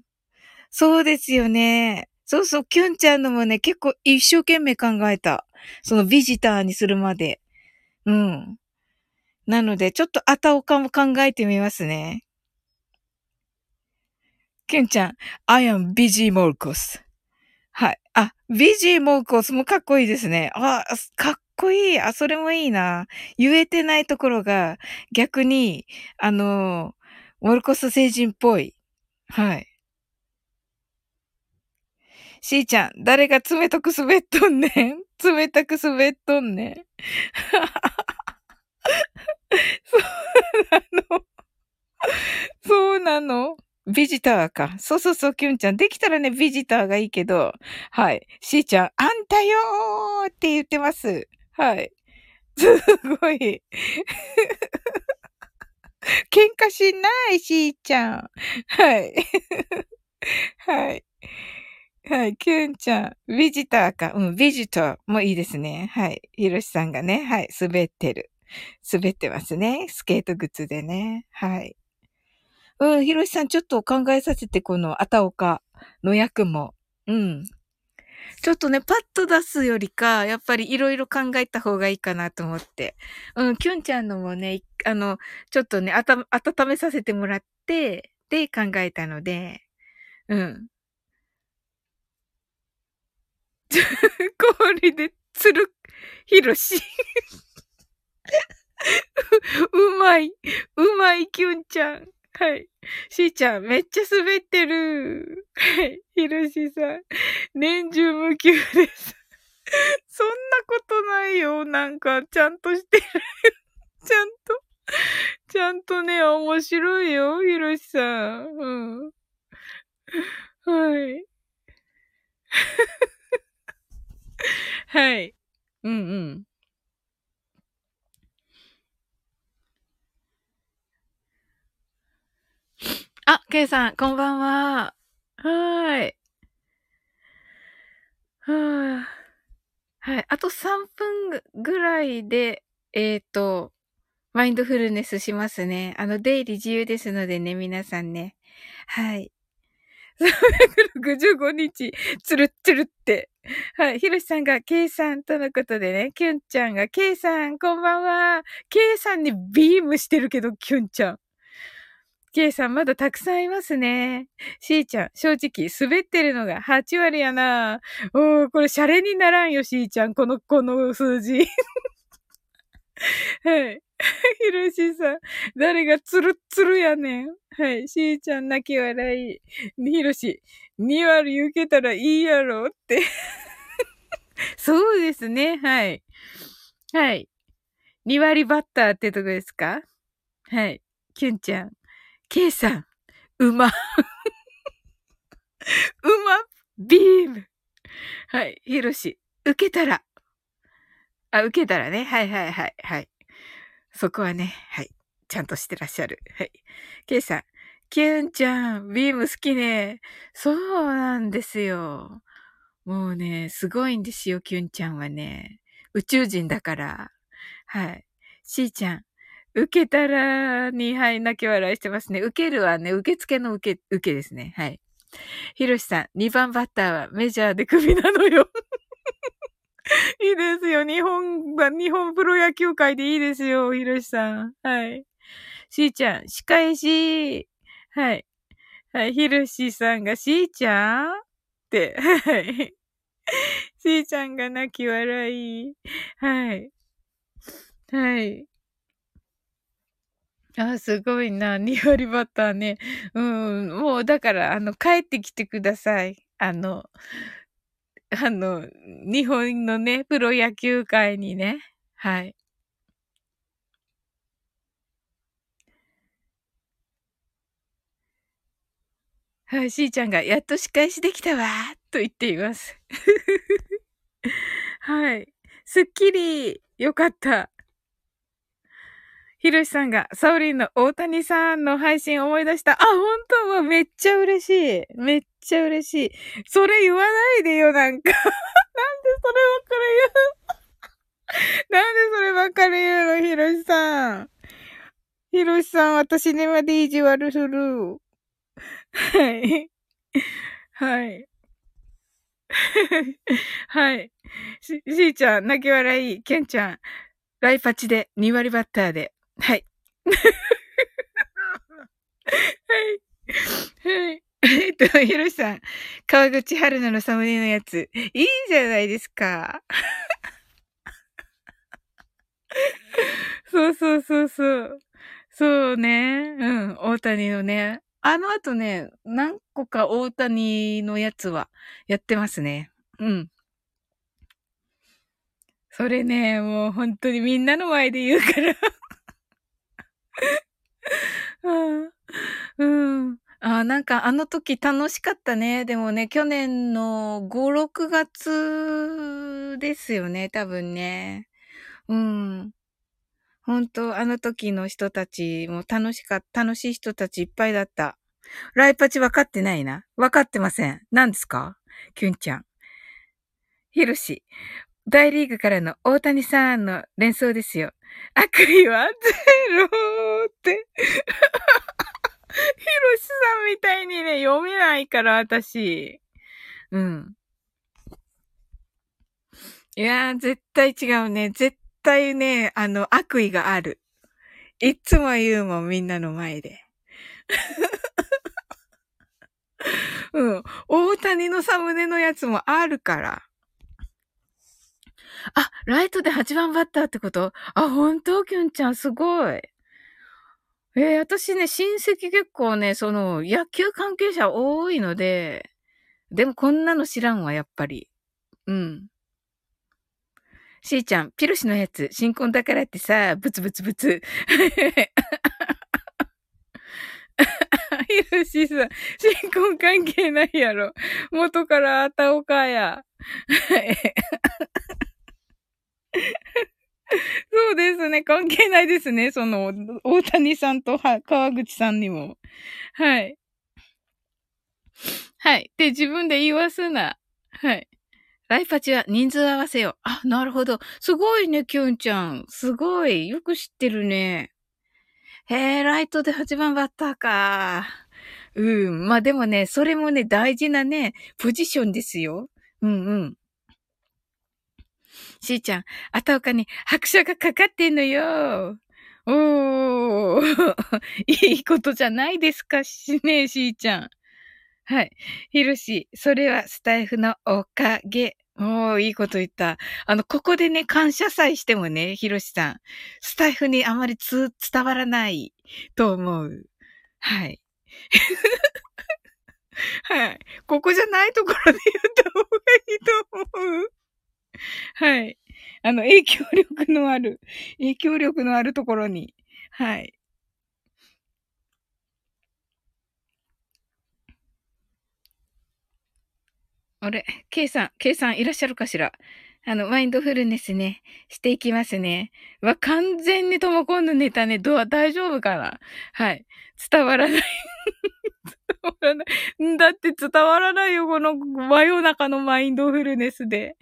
そうですよね。そうそう、キュンちゃんのもね、結構一生懸命考えた。そのビジターにするまで。うん。なので、ちょっとあたおかも考えてみますね。キュンちゃん、I am busy Morcos. はい。あ、ビジーモーコスもかっこいいですね。あ、かっこいい。あ、それもいいな。言えてないところが逆に、あの、モルコス星人っぽい。はい。しーちゃん、誰が冷たく滑っとんねん [laughs] 冷たく滑っとんねん。[laughs] そうなの。[laughs] そうなの。ビジターか。そうそうそう、キュンちゃん。できたらね、ビジターがいいけど、はい。しーちゃん、あんたよーって言ってます。はい。すごい。喧嘩しない、しーちゃん。はい。はい。はい、キュンちゃん。ビジターか。うん、ビジターもいいですね。はい。ひろしさんがね、はい、滑ってる。滑ってますね。スケート靴でね。はい。うん、ひろしさんちょっと考えさせて、このあたおかの役も。うん。ちょっとね、パッと出すよりか、やっぱりいろいろ考えた方がいいかなと思って。うん、きゅんちゃんのもね、あの、ちょっとね、あた、温めさせてもらって、で考えたので、うん。[laughs] 氷でつる、ひろし。うまい。うまい、きゅんちゃん。はい。しーちゃん、めっちゃ滑ってる。はい。ひろしさん、年中無休です。そんなことないよ。なんか、ちゃんとしてる。ちゃんと、ちゃんとね、面白いよ。ひろしさん。うん。はい。[laughs] はい。うんうん。あ、ケイさん、こんばんは。はーい。はあ、はい。あと3分ぐらいで、えっ、ー、と、マインドフルネスしますね。あの、出入り自由ですのでね、皆さんね。はい。365日、つるっつるって。はい。ひろしさんが、ケイさんとのことでね、キュンちゃんが、ケイさん、こんばんは。ケイさんにビームしてるけど、キュンちゃん。ケイさんまだたくさんいますね。しーちゃん、正直、滑ってるのが8割やな。おー、これシャレにならんよ、しーちゃん。この、この数字。[laughs] はい。ひろしさん、誰がつるつるやねん。はい。しーちゃん泣き笑い。ひろし、2割受けたらいいやろって。[laughs] そうですね。はい。はい。2割バッターってとこですか？はい。キュンちゃん。ケイさん、うま。[laughs] うま、ビーム。はい、ヒロシ、受けたら。あ、受けたらね。はいはいはい、はい。そこはね、はい。ちゃんとしてらっしゃる。はい。ケイさん、キュンちゃん、ビーム好きね。そうなんですよ。もうね、すごいんですよ、キュンちゃんはね。宇宙人だから。はい。シーちゃん、受けたらに、はい、泣き笑いしてますね。受けるはね、受付の受け、受けですね。はい。ひろしさん、2番バッターはメジャーでクビなのよ。[laughs] いいですよ。日本が、日本プロ野球界でいいですよ。ひろしさん。はい。しーちゃん、仕返し。はい。はい。ひろしさんが、しーちゃん？って。はい。しーちゃんが泣き笑い。はい。はい。あ、すごいな。2割バターね。うん。もう、だから、あの、帰ってきてください。あの、あの、日本のね、プロ野球界にね。はい。はい、しーちゃんが、やっと仕返しできたわと言っています。[laughs] はい。すっきりよかった。ひろしさんが、サオリンの大谷さんの配信思い出した。あ、本当？はめっちゃ嬉しい。めっちゃ嬉しい。それ言わないでよ、なんか。[laughs] なんでそればっかり言う [laughs] なんでそればっかり言うの、ひろしさん。ひろしさん、私にまで意地悪する。はい。はい。[laughs] はい。し、しーちゃん、泣き笑い。けんちゃん、ライパチで2割バッターで。はい。はい。はい。えっと、ひろしさん、川口春奈のサムネのやつ、いいんじゃないですか。そうそうそうそう。そうね。うん。大谷のね。あの後ね、何個か大谷のやつはやってますね。うん。それね、もう本当にみんなの前で言うからうん。うん。あ、なんかあの時楽しかったね。でもね、去年の5、6月ですよね、多分ね。うん。本当あの時の人たちも楽しかった、楽しい人たちいっぱいだった。ライパチ分かってないな。分かってません。何ですか？キュンちゃん。ヒロシ。大リーグからの大谷さんの連想ですよ。悪意はゼロって。[laughs] ヒロシさんみたいにね、読めないから、私。うん。いやー、絶対違うね。絶対ね、あの、悪意がある。いつも言うもん、みんなの前で。[laughs] うん。大谷のサムネのやつもあるから。あ、ライトで8番バッターってこと？あ、本当？キュンちゃん、すごい。えー、私ね、親戚結構ね、その、野球関係者多いので、でもこんなの知らんわ、やっぱり。うん。しーちゃん、ピロシのやつ、新婚だからってさ、ブツブツブツ。ひろしさん、新婚関係ないやろ。元からあたおかや。[laughs] そうですね。関係ないですね。その、大谷さんとは川口さんにも。はい。はい。で、自分で言わすな。はい。ライパチは人数合わせよ。あ、なるほど。すごいね、キュンちゃん。すごい。よく知ってるね。へえ、ライトで8番バッターか。うん。まあでもね、それもね、大事なね、ポジションですよ。うんうん。しーちゃん、あたおかに拍車がかかってんのよ。おー、[laughs] いいことじゃないですかしね、しーちゃん。はい。ひろし、それはスタイフのおかげ。おー、いいこと言った。あの、ここでね、感謝祭してもね、ひろしさん、スタイフにあまりつ、伝わらないと思う。はい。[laughs] はい。ここじゃないところで言った方がいいと思う。[laughs] はい。あの、影響力のある、[laughs] 影響力のあるところに。はい。あれ、K さん、K さんいらっしゃるかしら？あの、マインドフルネスね、していきますね。わ、完全にともこんのネタね、ドア大丈夫かな？はい。伝わらない伝わらない。だって伝わらないよ、この真夜中のマインドフルネスで。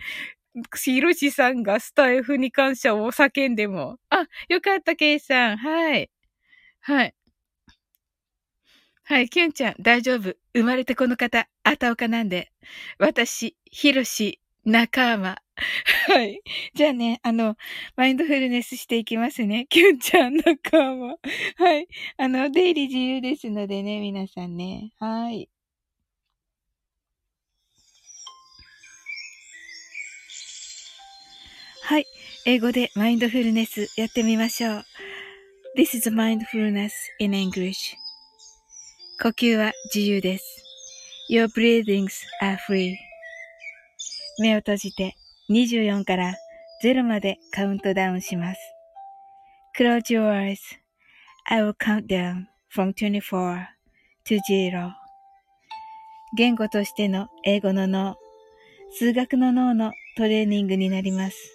ひろしさんがスタイフに感謝を叫んでも。あ、よかった、ケイさん。はい。はい。はい、キュンちゃん、大丈夫。生まれてこの方、あたおかなんで。私、ひろし、仲間。はい。じゃあね、あの、マインドフルネスしていきますね。キュンちゃん、仲間。はい。あの、出入り自由ですのでね、皆さんね。はい。はい。英語でマインドフルネスやってみましょう。This is mindfulness in English. 呼吸は自由です。Your breathings are free. 目を閉じて24から0までカウントダウンします。Close your eyes.I will count down from 24 to 0. 言語としての英語の脳、数学の脳のトレーニングになります。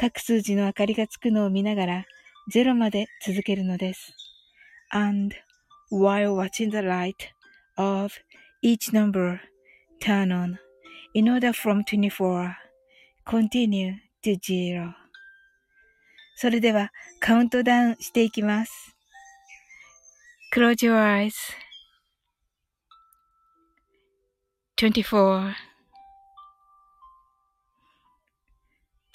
各数字の明かりがつくのを見ながら、0まで続けるのです。And while watching the light of each number turn on in order from 24, continue to zero. それではカウントダウンしていきます。Close your eyes.24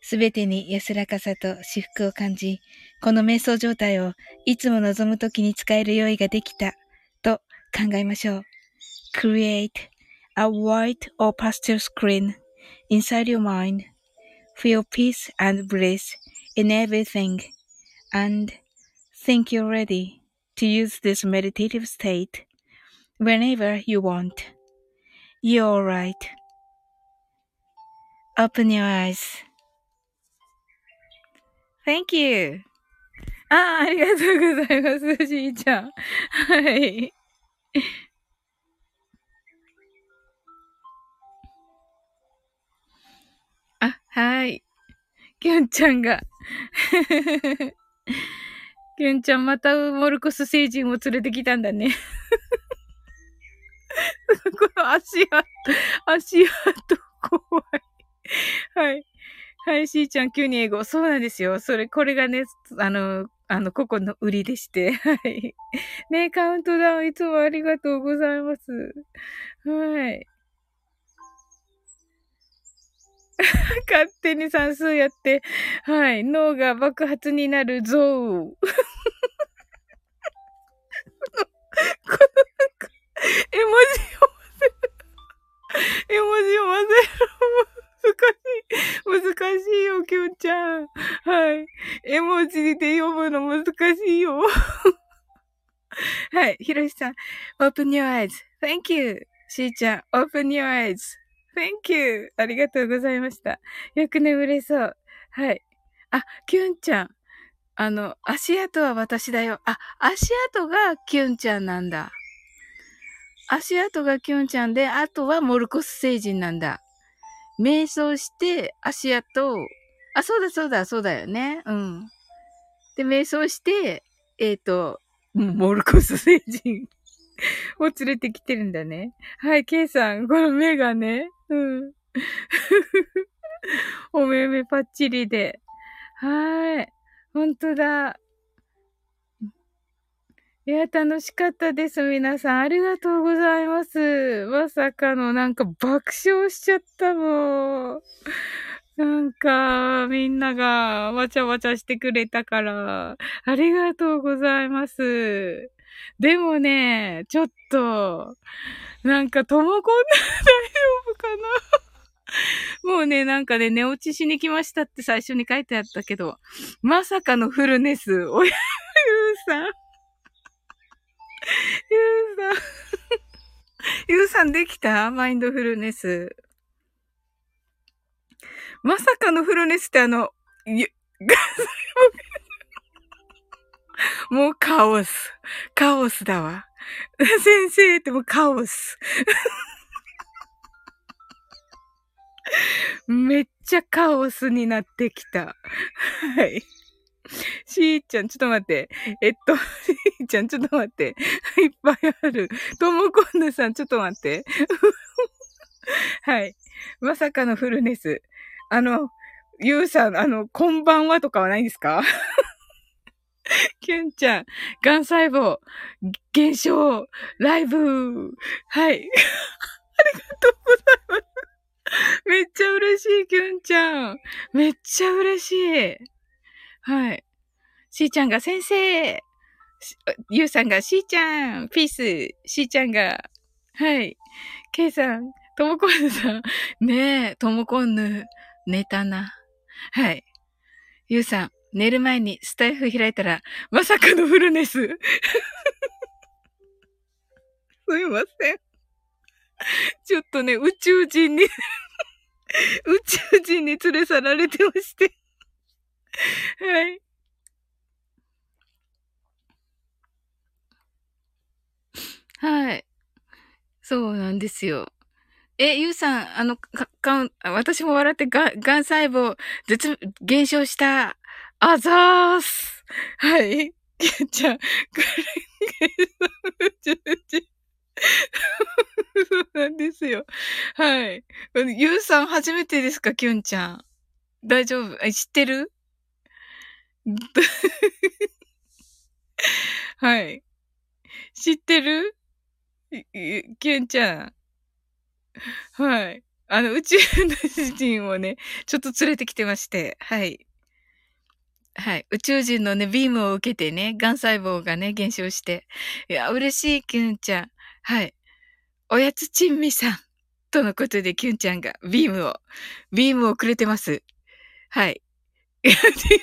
すべてに安らかさと至福を感じ、この瞑想状態をいつも望むときに使える用意ができたと考えましょう。Create a white or pastel screen inside your mind. Feel peace and bliss in everything and think you're ready to use this meditative state whenever you want. You're alright.Open your eyes. Thank you. ああ、りがとうございます、しーちゃん。はい。あ、はい。きゅんちゃんが。きゅんちゃんまたモルコス星人を連れてきたんだね。[laughs] この足跡、足跡怖い。はい。はい、しーちゃん、急に英語。そうなんですよ。それ、これがね、あの、あの、ここの売りでして。[laughs] はい。ね、カウントダウンいつもありがとうございます。はい。[laughs] 勝手に算数やって、はい、脳が爆発になるゾウ。[laughs] この、なんか、絵文字を混ぜる。絵文字を混ぜる。[laughs] 難しい。難しいよ、きゅんちゃん。はい。絵文字で読むの難しいよ。はい。ひろしさん。open your eyes.thank you. しーちゃん。open your eyes.thank you. ありがとうございました。よく眠れそう。はい。あ、きゅんちゃん。あの、足跡は私だよ。あ、足跡がきゅんちゃんなんだ。足跡がきゅんちゃんで、あとはモルコス星人なんだ。瞑想して、足跡、あ、そうだそうだ、そうだよね。うん。で、瞑想して、えっ、ー、と、モルコス星人 [laughs] を連れてきてるんだね。はい、ケイさん、この目がね、うん。[laughs] お目目パッチリで。はい。ほんとだ。いや、楽しかったです。皆さん、ありがとうございます。まさかの、なんか爆笑しちゃったもん。なんか、みんながわちゃわちゃしてくれたから、ありがとうございます。でもね、ちょっと、なんか、ともこんな大丈夫かなもうね、なんかね、寝落ちしに来ましたって最初に書いてあったけど、まさかのフルネス、おや、ゆうさん。ゆうさん。[laughs] ゆうさんできた？マインドフルネス。まさかのフルネスってあの、[laughs] もうカオス。カオスだわ。先生ってもうカオス。[laughs] めっちゃカオスになってきた。はい。しーちゃん、ちょっと待って。えっと、しーちゃん、ちょっと待って。いっぱいある。ともこんぬさん、ちょっと待って。はい。まさかのフルネス。あの、ゆうさん、あの、こんばんはとかはないんですか？キュンちゃん、ガン細胞、減少、ライブ、はい。ありがとうございます。めっちゃ嬉しい、キュンちゃん。めっちゃ嬉しい。はい。しーちゃんが先生、ゆうさんがしーちゃん、ピース、しーちゃんが、はい。ケイさん、ともこんぬさん、ねえ、ともこんぬ、寝たな。はい。ゆうさん、寝る前にスタイフ開いたら、まさかのフルネス。[laughs] すいません。ちょっとね、宇宙人に宇宙人に連れ去られてまして [laughs] はい。はい。そうなんですよ。え、ゆうさん、あの、か、か私も笑ってが、がん細胞、絶、減少した。あざーす。はい。じゃあ、これ、そうなんですよ。はい。ゆうさん初めてですか、きゅんちゃん。大丈夫？知ってる？はい。知ってる？きゅんちゃん。はい。あの、宇宙人をね、ちょっと連れてきてまして、はい。はい。宇宙人のね、ビームを受けてね、癌細胞がね、減少して。いや、嬉しい、キュンちゃん。はい。おやつちんみさん。とのことで、キュンちゃんがビームを、ビームをくれてます。はい。で、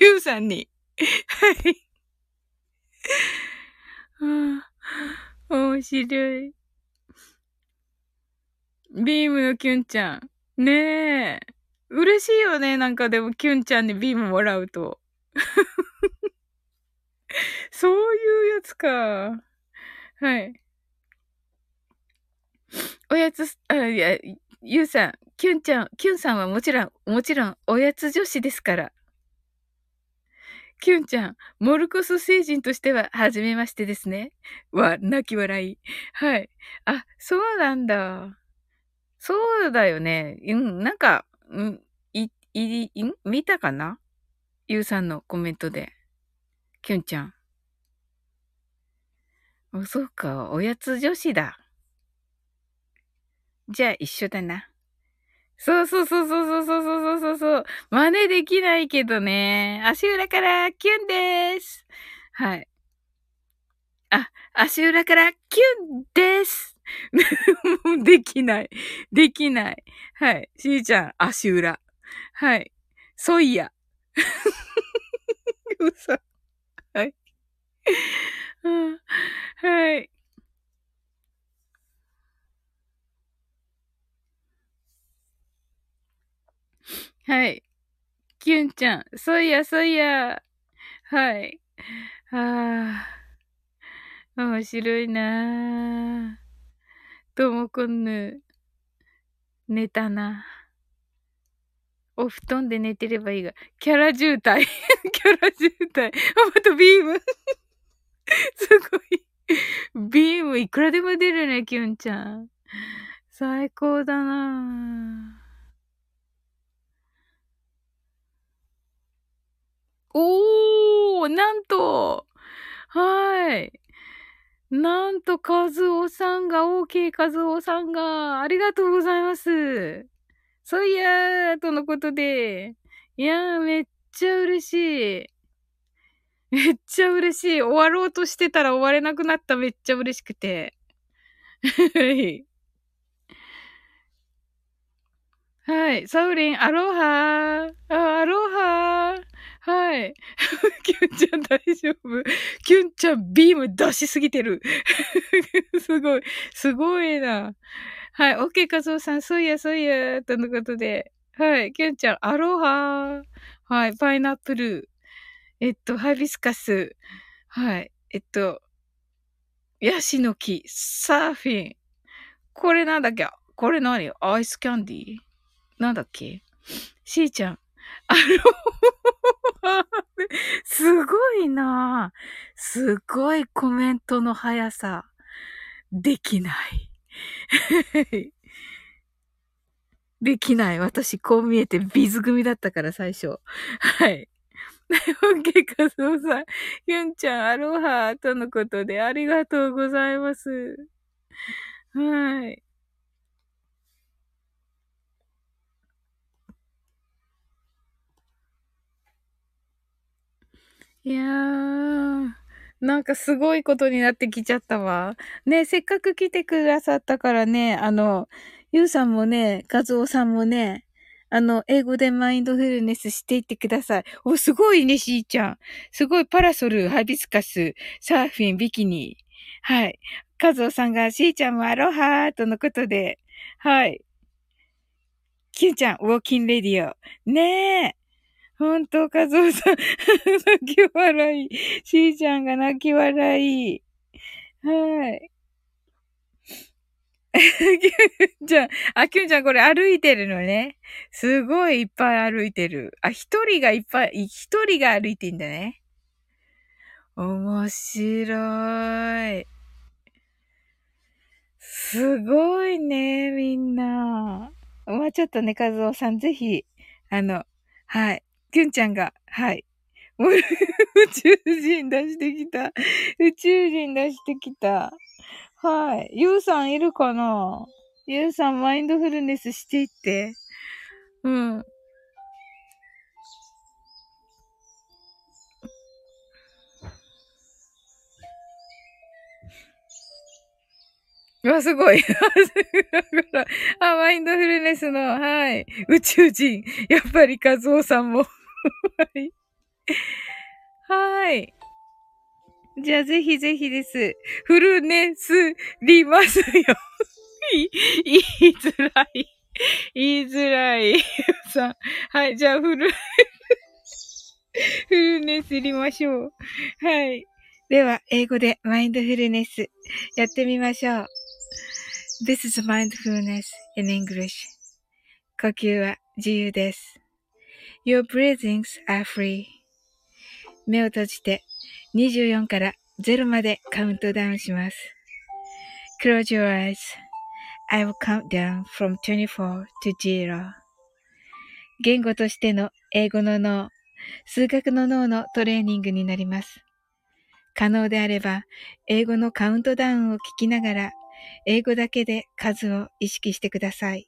ゆうさんに。[laughs] はい。はあ、面白い。ビームのキュンちゃん。ねえ。嬉しいよね。なんかでも、キュンちゃんにビームもらうと。[laughs] そういうやつか。はい。おやつ、あ、いや、ゆうさん、キュンちゃん、キュンさんはもちろん、もちろん、おやつ女子ですから。キュンちゃん、モルコス星人としては、はじめましてですね。わ、泣き笑い。はい。あ、そうなんだ。そうだよね。うん、なんか、うん、い、い、い、見たかな？ゆうさんのコメントで。きゅんちゃん。お、そうか。おやつ女子だ。じゃあ一緒だな。そうそうそうそうそうそうそうそう。真似できないけどね。足裏からキュンです。はい。あ、足裏からキュンです。できない。できない。はい。しーちゃん、足裏。はい。そいや。[laughs] うさ。はい。はい。はい。キュンちゃん、そういや、そういや。はい。ああ、面白いなともこんぬ、寝たな。お布団で寝てればいいが。キャラ渋滞。[laughs] キャラ渋滞。あ、またビーム。[laughs] すごい。ビームいくらでも出るね、キュンちゃん。最高だなおーなんとはい。なんと、カズオさんが、OK カズオさんが、ありがとうございます。そういやー、とのことで。いやー、めっちゃ嬉しい。めっちゃ嬉しい。終わろうとしてたら終われなくなった。めっちゃ嬉しくて。[laughs] はい。サウリン、アロハー。あ、アロハー。はい。[laughs] キュンちゃん大丈夫キュンちゃんビーム出しすぎてる。[laughs] すごい。すごいな。はい。オッケー、カズオさん、そういや、そういや、とのことで。はい。キュンちゃん、アロハー。はい。パイナップル。えっと、ハイビスカス。はい。えっと、ヤシの木、サーフィン。これなんだっけ？これ何？アイスキャンディー？なんだっけ？しーちゃん。あの、[laughs] すごいなすごいコメントの速さ。できない。[laughs] できない。私、こう見えてビズ組だったから、最初。はい。[laughs] オッケー、カズオさん。ユンちゃん、アロハとのことでありがとうございます。はい。いやー、なんかすごいことになってきちゃったわ。ね、せっかく来てくださったからね、あの、ゆうさんもね、カズオさんもね、あの、英語でマインドフルネスしていってください。お、すごいね、しーちゃん。すごいパラソル、ハビスカス、サーフィン、ビキニ。はい。カズオさんが、しーちゃんもアロハーとのことで、はい。キュンちゃん、ウォーキンレディオ。ねえ。ほんと、カズオさん、泣き笑い。しーちゃんが泣き笑い。はい。[laughs] じゃあ、あ、きゅんちゃんこれ歩いてるのね。すごいいっぱい歩いてる。あ、一人がいっぱい、一人が歩いてんだね。面白い。すごいね、みんな。まあちょっとね、カズオさん、ぜひ、あの、はい。きゅんちゃんが、はい。宇宙人出してきた。宇宙人出してきた。はい。ゆうさんいるかな？ゆうさんマインドフルネスしていって。うん。わ、すごい。あ、マインドフルネスの、はい。宇宙人。やっぱりカズオさんも。はい。はい。じゃあぜひぜひです。フルネスりますよ。言いづらい。言いづらい。さん。はい、じゃあフル、フルネスりましょう。はい。では、英語でマインドフルネスやってみましょう。This is mindfulness in English. 呼吸は自由です。Your breathings are free. 目を閉じて24から0までカウントダウンします。Close your eyes.I will count down from 24 to 0. 言語としての英語の脳、数学の脳のトレーニングになります。可能であれば、英語のカウントダウンを聞きながら、英語だけで数を意識してください。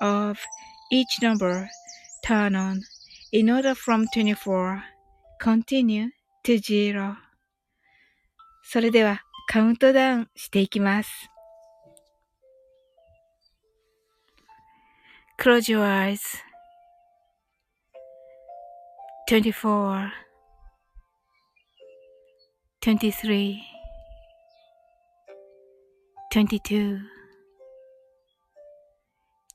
of each number turn on in order from 24 continue to 0それではカウントダウンしていきます。Close your eyes. 24 23 22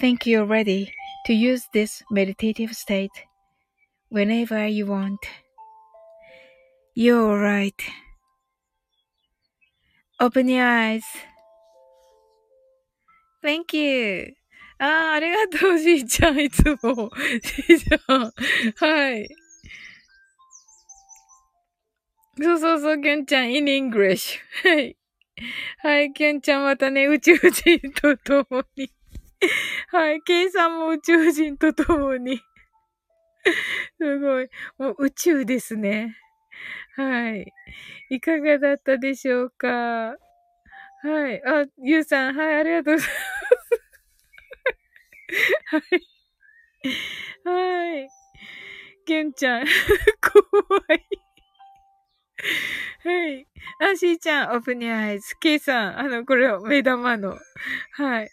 think you're ready to use this meditative state whenever you want. You're right. Open your eyes. Thank you. ああ、ありがとう、じいちゃん、いつも。じいちゃん。はい。そうそうそう、きゅんちゃん、in English。はい。はい、きゅんちゃんまたね、宇宙人と共に。 [laughs] はい、ケイさんも宇宙人と共に。[laughs] すごい。もう宇宙ですね。はい。いかがだったでしょうか？はい。あ、ゆうさん、はい、ありがとうございます。はい。はい。けんちゃん、[laughs] 怖い。はい。あ、しーちゃん、オープニアイズ。ケイさん、あの、これを目玉の。はい。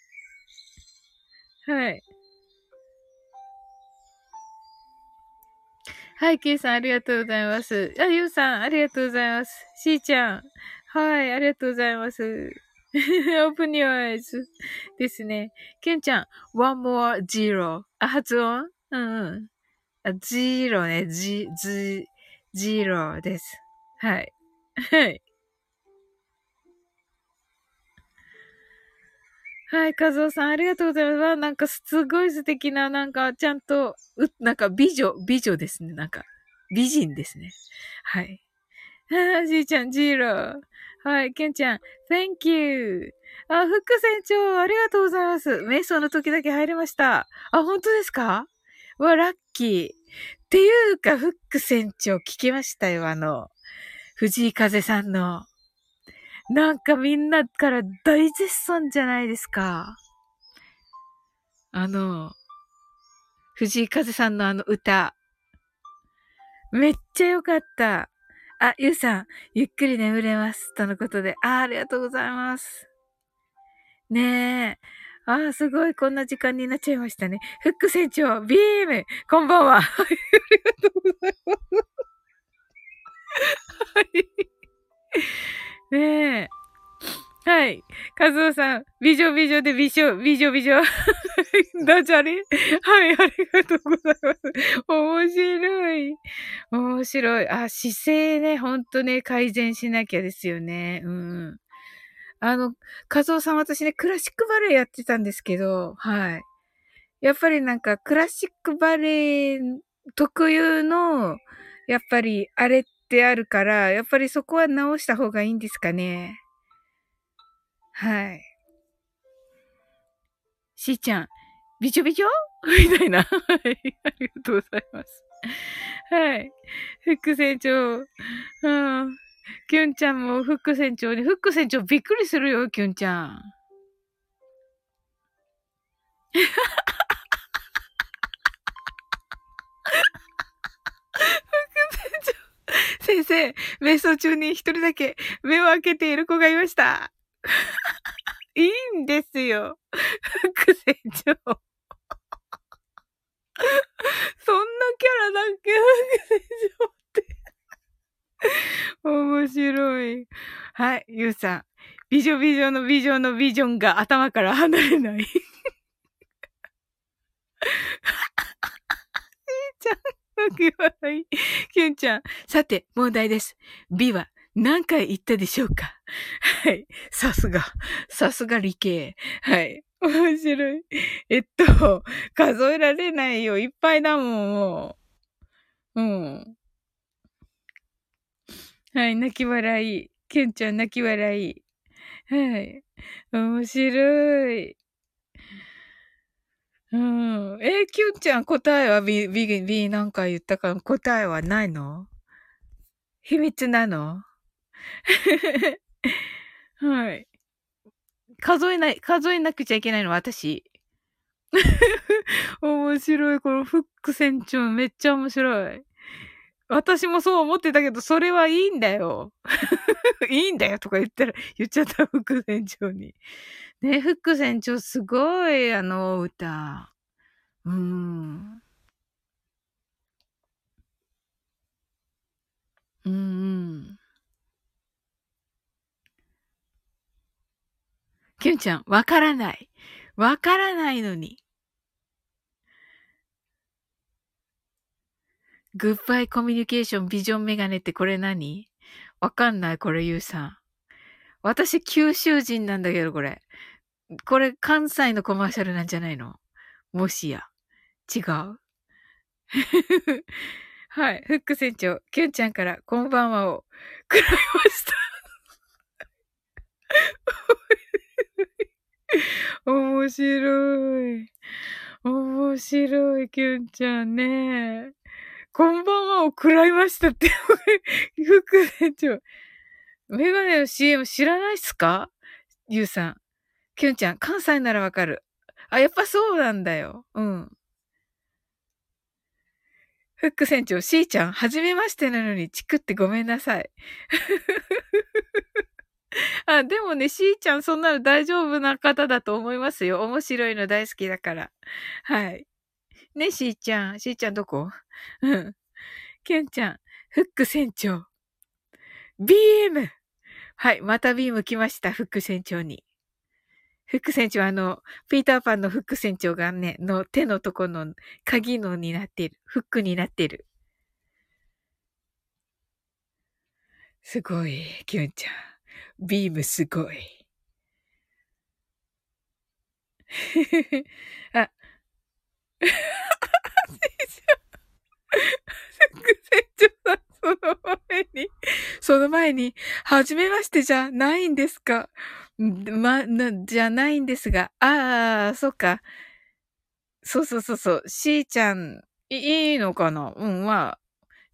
はい。はい、ケイさん、ありがとうございます。あ、ゆうさん、ありがとうございます。しーちゃん、はい、ありがとうございます。open your eyes ですね。ケンちゃん、one more zero. あ、発音？うんうん。あ、ジーロね、ジ、ジ、ジーロです。はい。はい。はい、和夫さん、ありがとうございます。わ、なんかすごい素敵な、なんかちゃんと、う、なんか美女、美女ですね。なんか、美人ですね。はい。あじいちゃん、ジーロー。はい、ケンちゃん、Thank you. あ、フック船長、ありがとうございます。瞑想の時だけ入りました。あ、本当ですか？わ、ラッキー。っていうか、フック船長聞きましたよ、あの、藤井風さんの。なんかみんなから大絶賛じゃないですか。あの、藤井風さんのあの歌。めっちゃ良かった。あ、ゆうさん、ゆっくり眠れます。とのことで。あ、ありがとうございます。ねえ。あすごい、こんな時間になっちゃいましたね。フック船長、ビーム、こんばんは。[laughs] ありがとうございます。はい。ねえ。はい。カズオさん、美女美女で美女、美女美女。[laughs] ダジャレ？はい、ありがとうございます。面白い。面白い。あ、姿勢ね、ほんとね、改善しなきゃですよね。うん。あの、カズオさん私ね、クラシックバレエやってたんですけど、はい。やっぱりなんか、クラシックバレエ特有の、やっぱり、あれっってあるから、やっぱりそこは直した方がいいんですかね。はい。しーちゃん、びちょびちょ？[laughs] みたいな。[laughs] はい。ありがとうございます。はい。副船長。うん。キュンちゃんも副船長に、副船長びっくりするよ、キュンちゃん。[laughs] 副船長 [laughs] 先生、瞑想中に一人だけ目を開けている子がいました。[laughs] いいんですよ。副船長。[laughs] そんなキャラだっけ？副船長って。面白い。はい、ゆうさん。美女美女の美女のビジョンが頭から離れない。しーちゃん、泣き笑い。キュンちゃん、さて、問題です。美は何回言ったでしょうか？はい。さすが。さすが理系。はい。面白い。えっと、数えられないよ。いっぱいだもん、もう。うん。はい、泣き笑い。キュンちゃん泣き笑い。はい。面白い。うん。えキュンちゃん答えは B、B、B なんか言ったか？答えはないの？秘密なの？[laughs] はい。数えない、数えなくちゃいけないの、私。[laughs] 面白い。このフック船長めっちゃ面白い。私もそう思ってたけど、それはいいんだよ。[laughs] いいんだよとか言ったら、言っちゃった、フック船長に。ね、フック船長すごい、あの歌。うん。うん。キュンちゃん、わからない。わからないのに。グッバイコミュニケーションビジョンメガネってこれ何？わかんない、これ、ゆうさん。私、九州人なんだけど、これ。これ、関西のコマーシャルなんじゃないの？もしや。違う？[laughs] はい。フック船長、キュンちゃんから、こんばんはを、くらいました。[laughs] 面白い。面白い、キュンちゃんね。こんばんはを食らいましたって、[laughs] 副船長。メガネの CM 知らないっすか？ゆうさん。キュンちゃん、関西ならわかる。あ、やっぱそうなんだよ。うん。フック船長、しーちゃん、はじめましてなのにチクってごめんなさい。[laughs] あ、でもね、しーちゃん、そんなの大丈夫な方だと思いますよ。面白いの大好きだから。はい。ね、しーちゃん。しーちゃんどこ？うん。けんちゃん、フック船長。BM! はい、またビーム来ました、フック船長に。フック船長、あの、ピーターパンのフック船長がね、の手のとこの鍵のになってる。フックになってる。すごい、キュンちゃん。ビームすごい。あ、副船長さん、その前に、その前に、はじめましてじゃないんですかま、な、じゃないんですが、ああ、そっか。そうそうそうそう、しーちゃん、いいのかな？うん、まあ、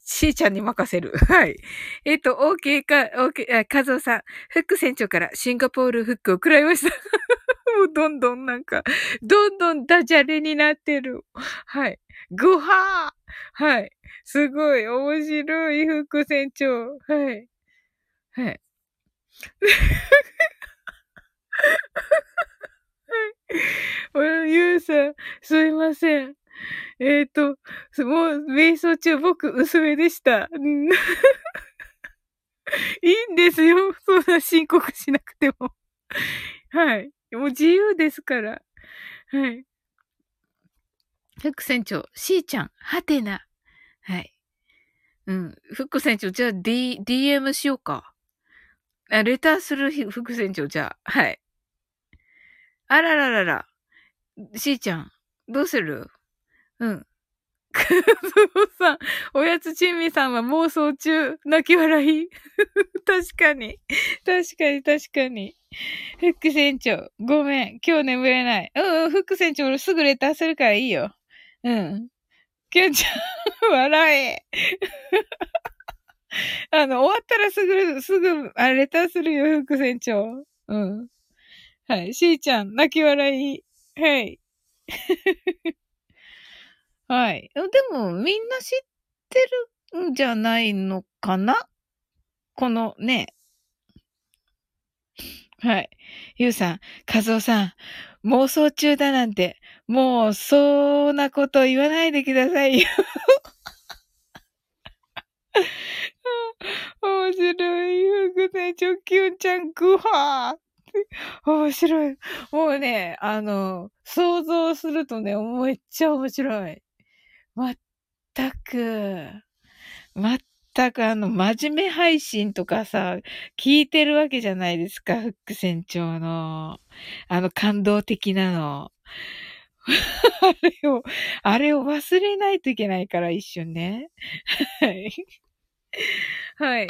しーちゃんに任せる。[laughs] はい。えっ、ー、と、OK か、OK、あ、カズオさん、フック船長からシンガポールフックを食らいました。[laughs] もうどんどんなんか、どんどんダジャレになってる。はい。ぐはーはい。すごい、面白い、フック船長。はい。はい。[laughs] [laughs] はい。ゆうさん、すいません。えっ、ー、と、もう、瞑想中僕、薄めでした。[laughs] いいんですよ。そんな申告しなくても。はい。もう自由ですから。はい。フック船長、しーちゃん、はてな。はい。うん。フック船長、じゃあ D、DM しようか。あ、レターするフック船長、じゃあ。はい。あらららら。しーちゃん、どうする？うん。くそうさん、おやつちんみさんは妄想中、泣き笑い。[laughs] 確かに。確かに、確かに。フック船長、ごめん。今日眠れない。うんうん、フック船長、俺すぐレターするからいいよ。うん。きゅんちゃん、笑え。[laughs] あの、終わったらすぐ、すぐ、あ、レターするよ、フック船長。うん。はい。しーちゃん、泣き笑い。はい。[laughs] はい。でも、みんな知ってるんじゃないのかな？このね。はい。ゆうさん、かずおさん、妄想中だなんて、もう、そんなこと言わないでくださいよ。[laughs] 面白い。ふくね、ちょ、きゅんちゃん、ぐはー。[laughs] 面白い。もうね、あの、想像するとね、めっちゃ面白い。全く、全くあの、真面目配信とかさ、聞いてるわけじゃないですか、フック船長の。あの、感動的なの。[laughs] あれを、あれを忘れないといけないから、一瞬ね。はい。はい。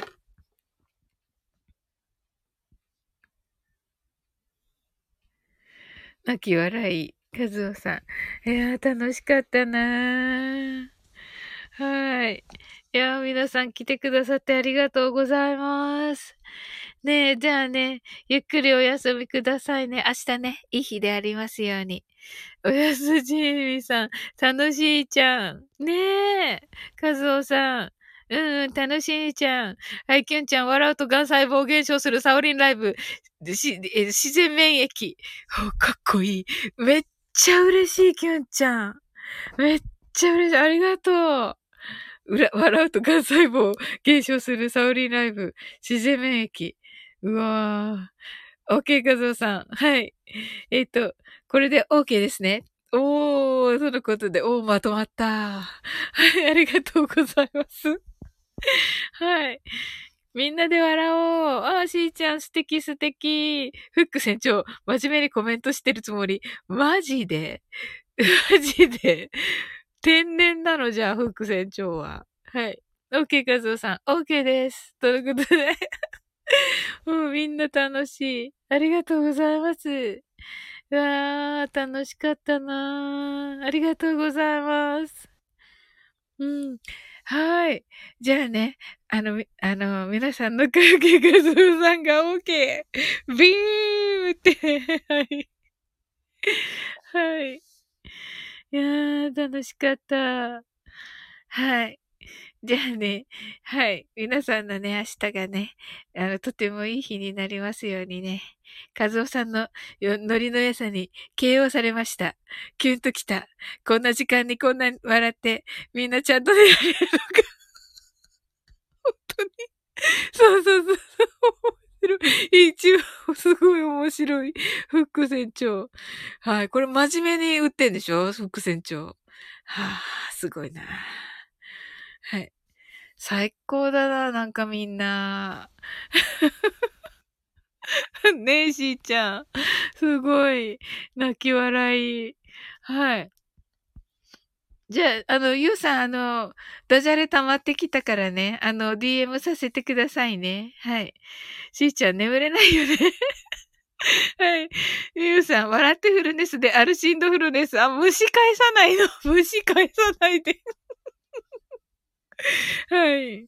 泣き笑い、和夫さん。いや楽しかったなはい。いや皆さん来てくださってありがとうございます。ねえ、じゃあね、ゆっくりお休みくださいね。明日ね、いい日でありますように。おやすじみさん、楽しいちゃん。ねえ、和夫さん。うんうん、楽しいちゃん。はい、きゅんちゃん、笑うと癌細胞減少するサオリンライブ。しえ自然免疫。かっこいい。めっちゃ嬉しい、きゅんちゃん。めっちゃ嬉しい。ありがとう。うら、笑うと癌細胞減少するサオリンライブ。自然免疫。うわぁ。OK 画像さん。はい。えっ、ー、と、これで OK ですね。おー、そのことで、おー、まとまった。はい、ありがとうございます。[laughs] はい。みんなで笑おう。あー、しーちゃん素敵素敵。フック船長、真面目にコメントしてるつもり。マジで？[laughs] マジで？天然なの？じゃあ、フック船長は。はい。OK カズオさん、OK です。ということで [laughs] もうみんな楽しい。ありがとうございます。うわー、楽しかったなー。ありがとうございます。うん。はい。じゃあね、あの、あの、皆さんの影画像さんが OK。ビームって、はい。はい。いやー、楽しかった。はい。じゃあね、はい。皆さんのね、明日がね、あの、とてもいい日になりますようにね。和夫さんのノリの良さに KO されました。キュンときた。こんな時間にこんなに笑って、みんなちゃんと寝られるのか。[laughs] 本当に。そうそうそう。面白い。一応、すごい面白い。フック船長。はい。これ真面目に打ってんでしょ？フック船長。はあ、すごいな。はい。最高だな、なんかみんな。ねえ、しーちゃん。すごい。泣き笑い。はい。じゃあ、あの、ゆうさん、あの、ダジャレ溜まってきたからね、あの、DM させてくださいね。はい。しーちゃん、眠れないよね。[laughs] はい。ゆうさん、笑ってフルネスでアルシンドフルネス。あ、蒸し返さないの。[laughs] 蒸し返さないで。[laughs] はい。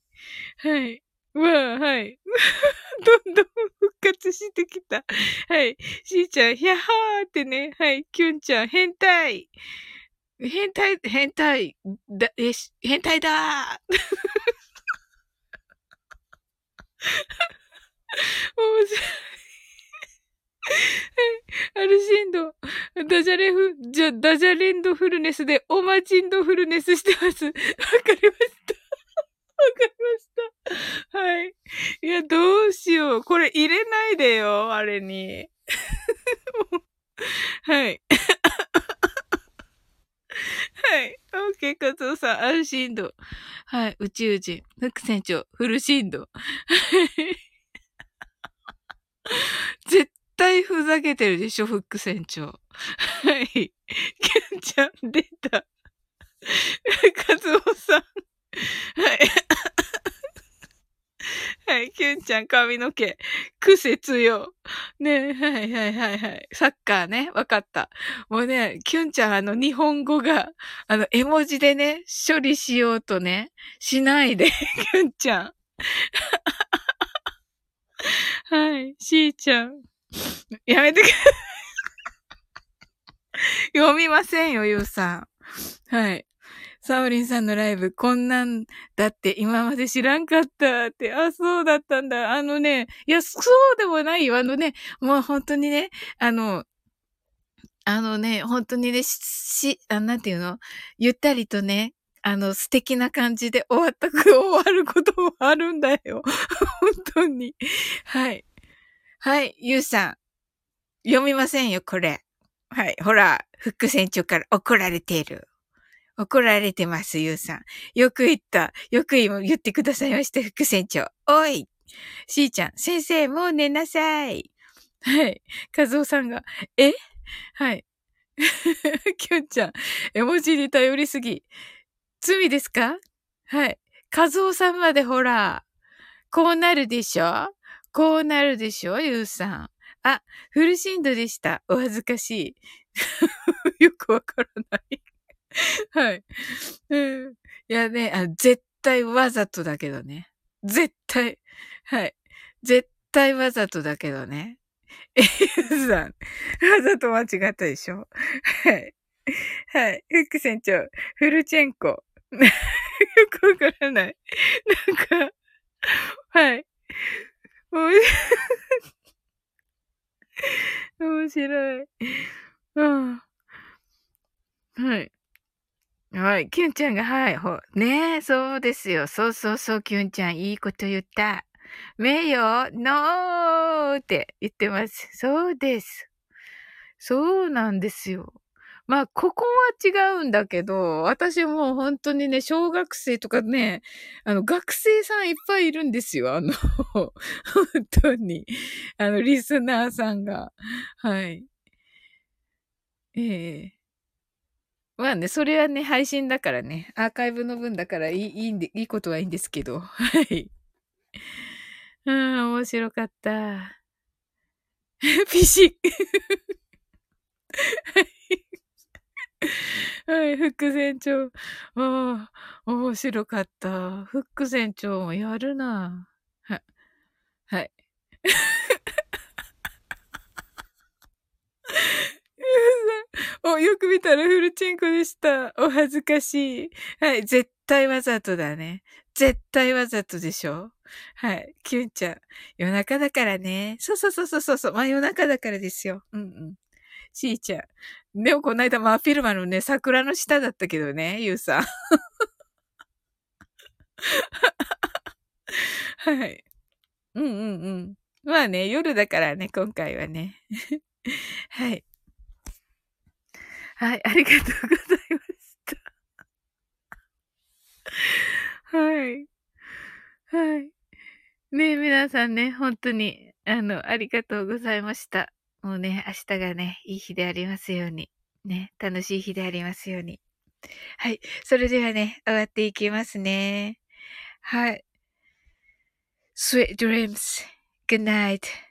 はい。わあ、はい。[laughs] どんどん復活してきた。はい。しーちゃん、ひゃはーってね。はい。きゅんちゃん、変態。変態、変態、だ、えし、変態だー [laughs] 面白い。アルシンド、ダジャレフ、じゃ、ダジャレンドフルネスでオマチンドフルネスしてます。わかりました。わかりました。はい。いや、どうしよう。これ入れないでよ、あれに。[laughs] はい。はい。オッケー、カツオさん、安心度。はい。宇宙人。フック船長、フルシンド。絶対ふざけてるでしょ、フック船長。はい。キュンちゃん出た。カツオさん。はい。[laughs] はい、キュンちゃん髪の毛。癖強。ねはいはいはいはい。サッカーね、わかった。もうね、キュンちゃんあの日本語が、あの絵文字でね、処理しようとね、しないで、[laughs] キュンちゃん。[laughs] はい、しーちゃん。やめてく読みませんよ、ゆうさん。はい。サオリンさんのライブ、こんなんだって今まで知らんかったって、あ、そうだったんだ。あのね、いや、そうでもないよ。あのね、もう本当にね、あの、あのね、本当にね、し、あ、なんていうの？ゆったりとね、あの、素敵な感じで終わったく [laughs] 終わることもあるんだよ。[laughs] 本当に。はい。はい、ゆうさん。読みませんよ、これ。はい、ほら、副船長から怒られている。怒られてます、ゆうさん。よく言った。よく言ってくださいました、副船長。おいしーちゃん、先生、もう寝なさい。はい。かずおさんが、え？はい。[laughs] きゅんちゃん、絵文字に頼りすぎ。罪ですか？はい。かずおさんまでほら、こうなるでしょ？こうなるでしょゆうさん。あ、フルシンドでした。お恥ずかしい。[laughs] よくわからない。[laughs] はい。うん。いやね、あ、絶対わざとだけどね。絶対。はい。絶対わざとだけどね。えゆさん。わざと間違ったでしょ？はい。はい。フック船長。フルチェンコ。よくわからない。なんか、はい。面白い。うん。はい。はい。キュンちゃんが、はい。ほ、ねえ、そうですよ。そうそうそう、キュンちゃん、いいこと言った。名誉、ノーって言ってます。そうです。そうなんですよ。まあ、ここは違うんだけど、私も本当にね、小学生とかね、あの、学生さんいっぱいいるんですよ。あの、[laughs] 本当に。あの、リスナーさんが。はい。ええまあね、それはね、配信だからね、アーカイブの分だからいい、いいんで、いいことはいいんですけど。はい。うん、面白かった。[laughs] ピシッ。はい。はい、副船長。ああ、面白かった。副船長もやるな。は、はい。[laughs] お、よく見たらフルチンコでした。お恥ずかしい。はい、絶対わざとだね。絶対わざとでしょはい。キュンちゃん。夜中だからね。そうそうそうそうそう。まあ夜中だからですよ。うんうん。しーちゃん。でもこの間マーフィルマのね、桜の下だったけどね、ゆうさん。[laughs] はい。うんうんうん。まあね、夜だからね、今回はね。はい。はい、ありがとうございました。はい。はい。ね、皆さんね、本当に、あの、ありがとうございました。もうね、明日がね、いい日でありますように。ね、楽しい日でありますように。はい。それではね、終わっていきますね。はい。Sweet dreams. Good night.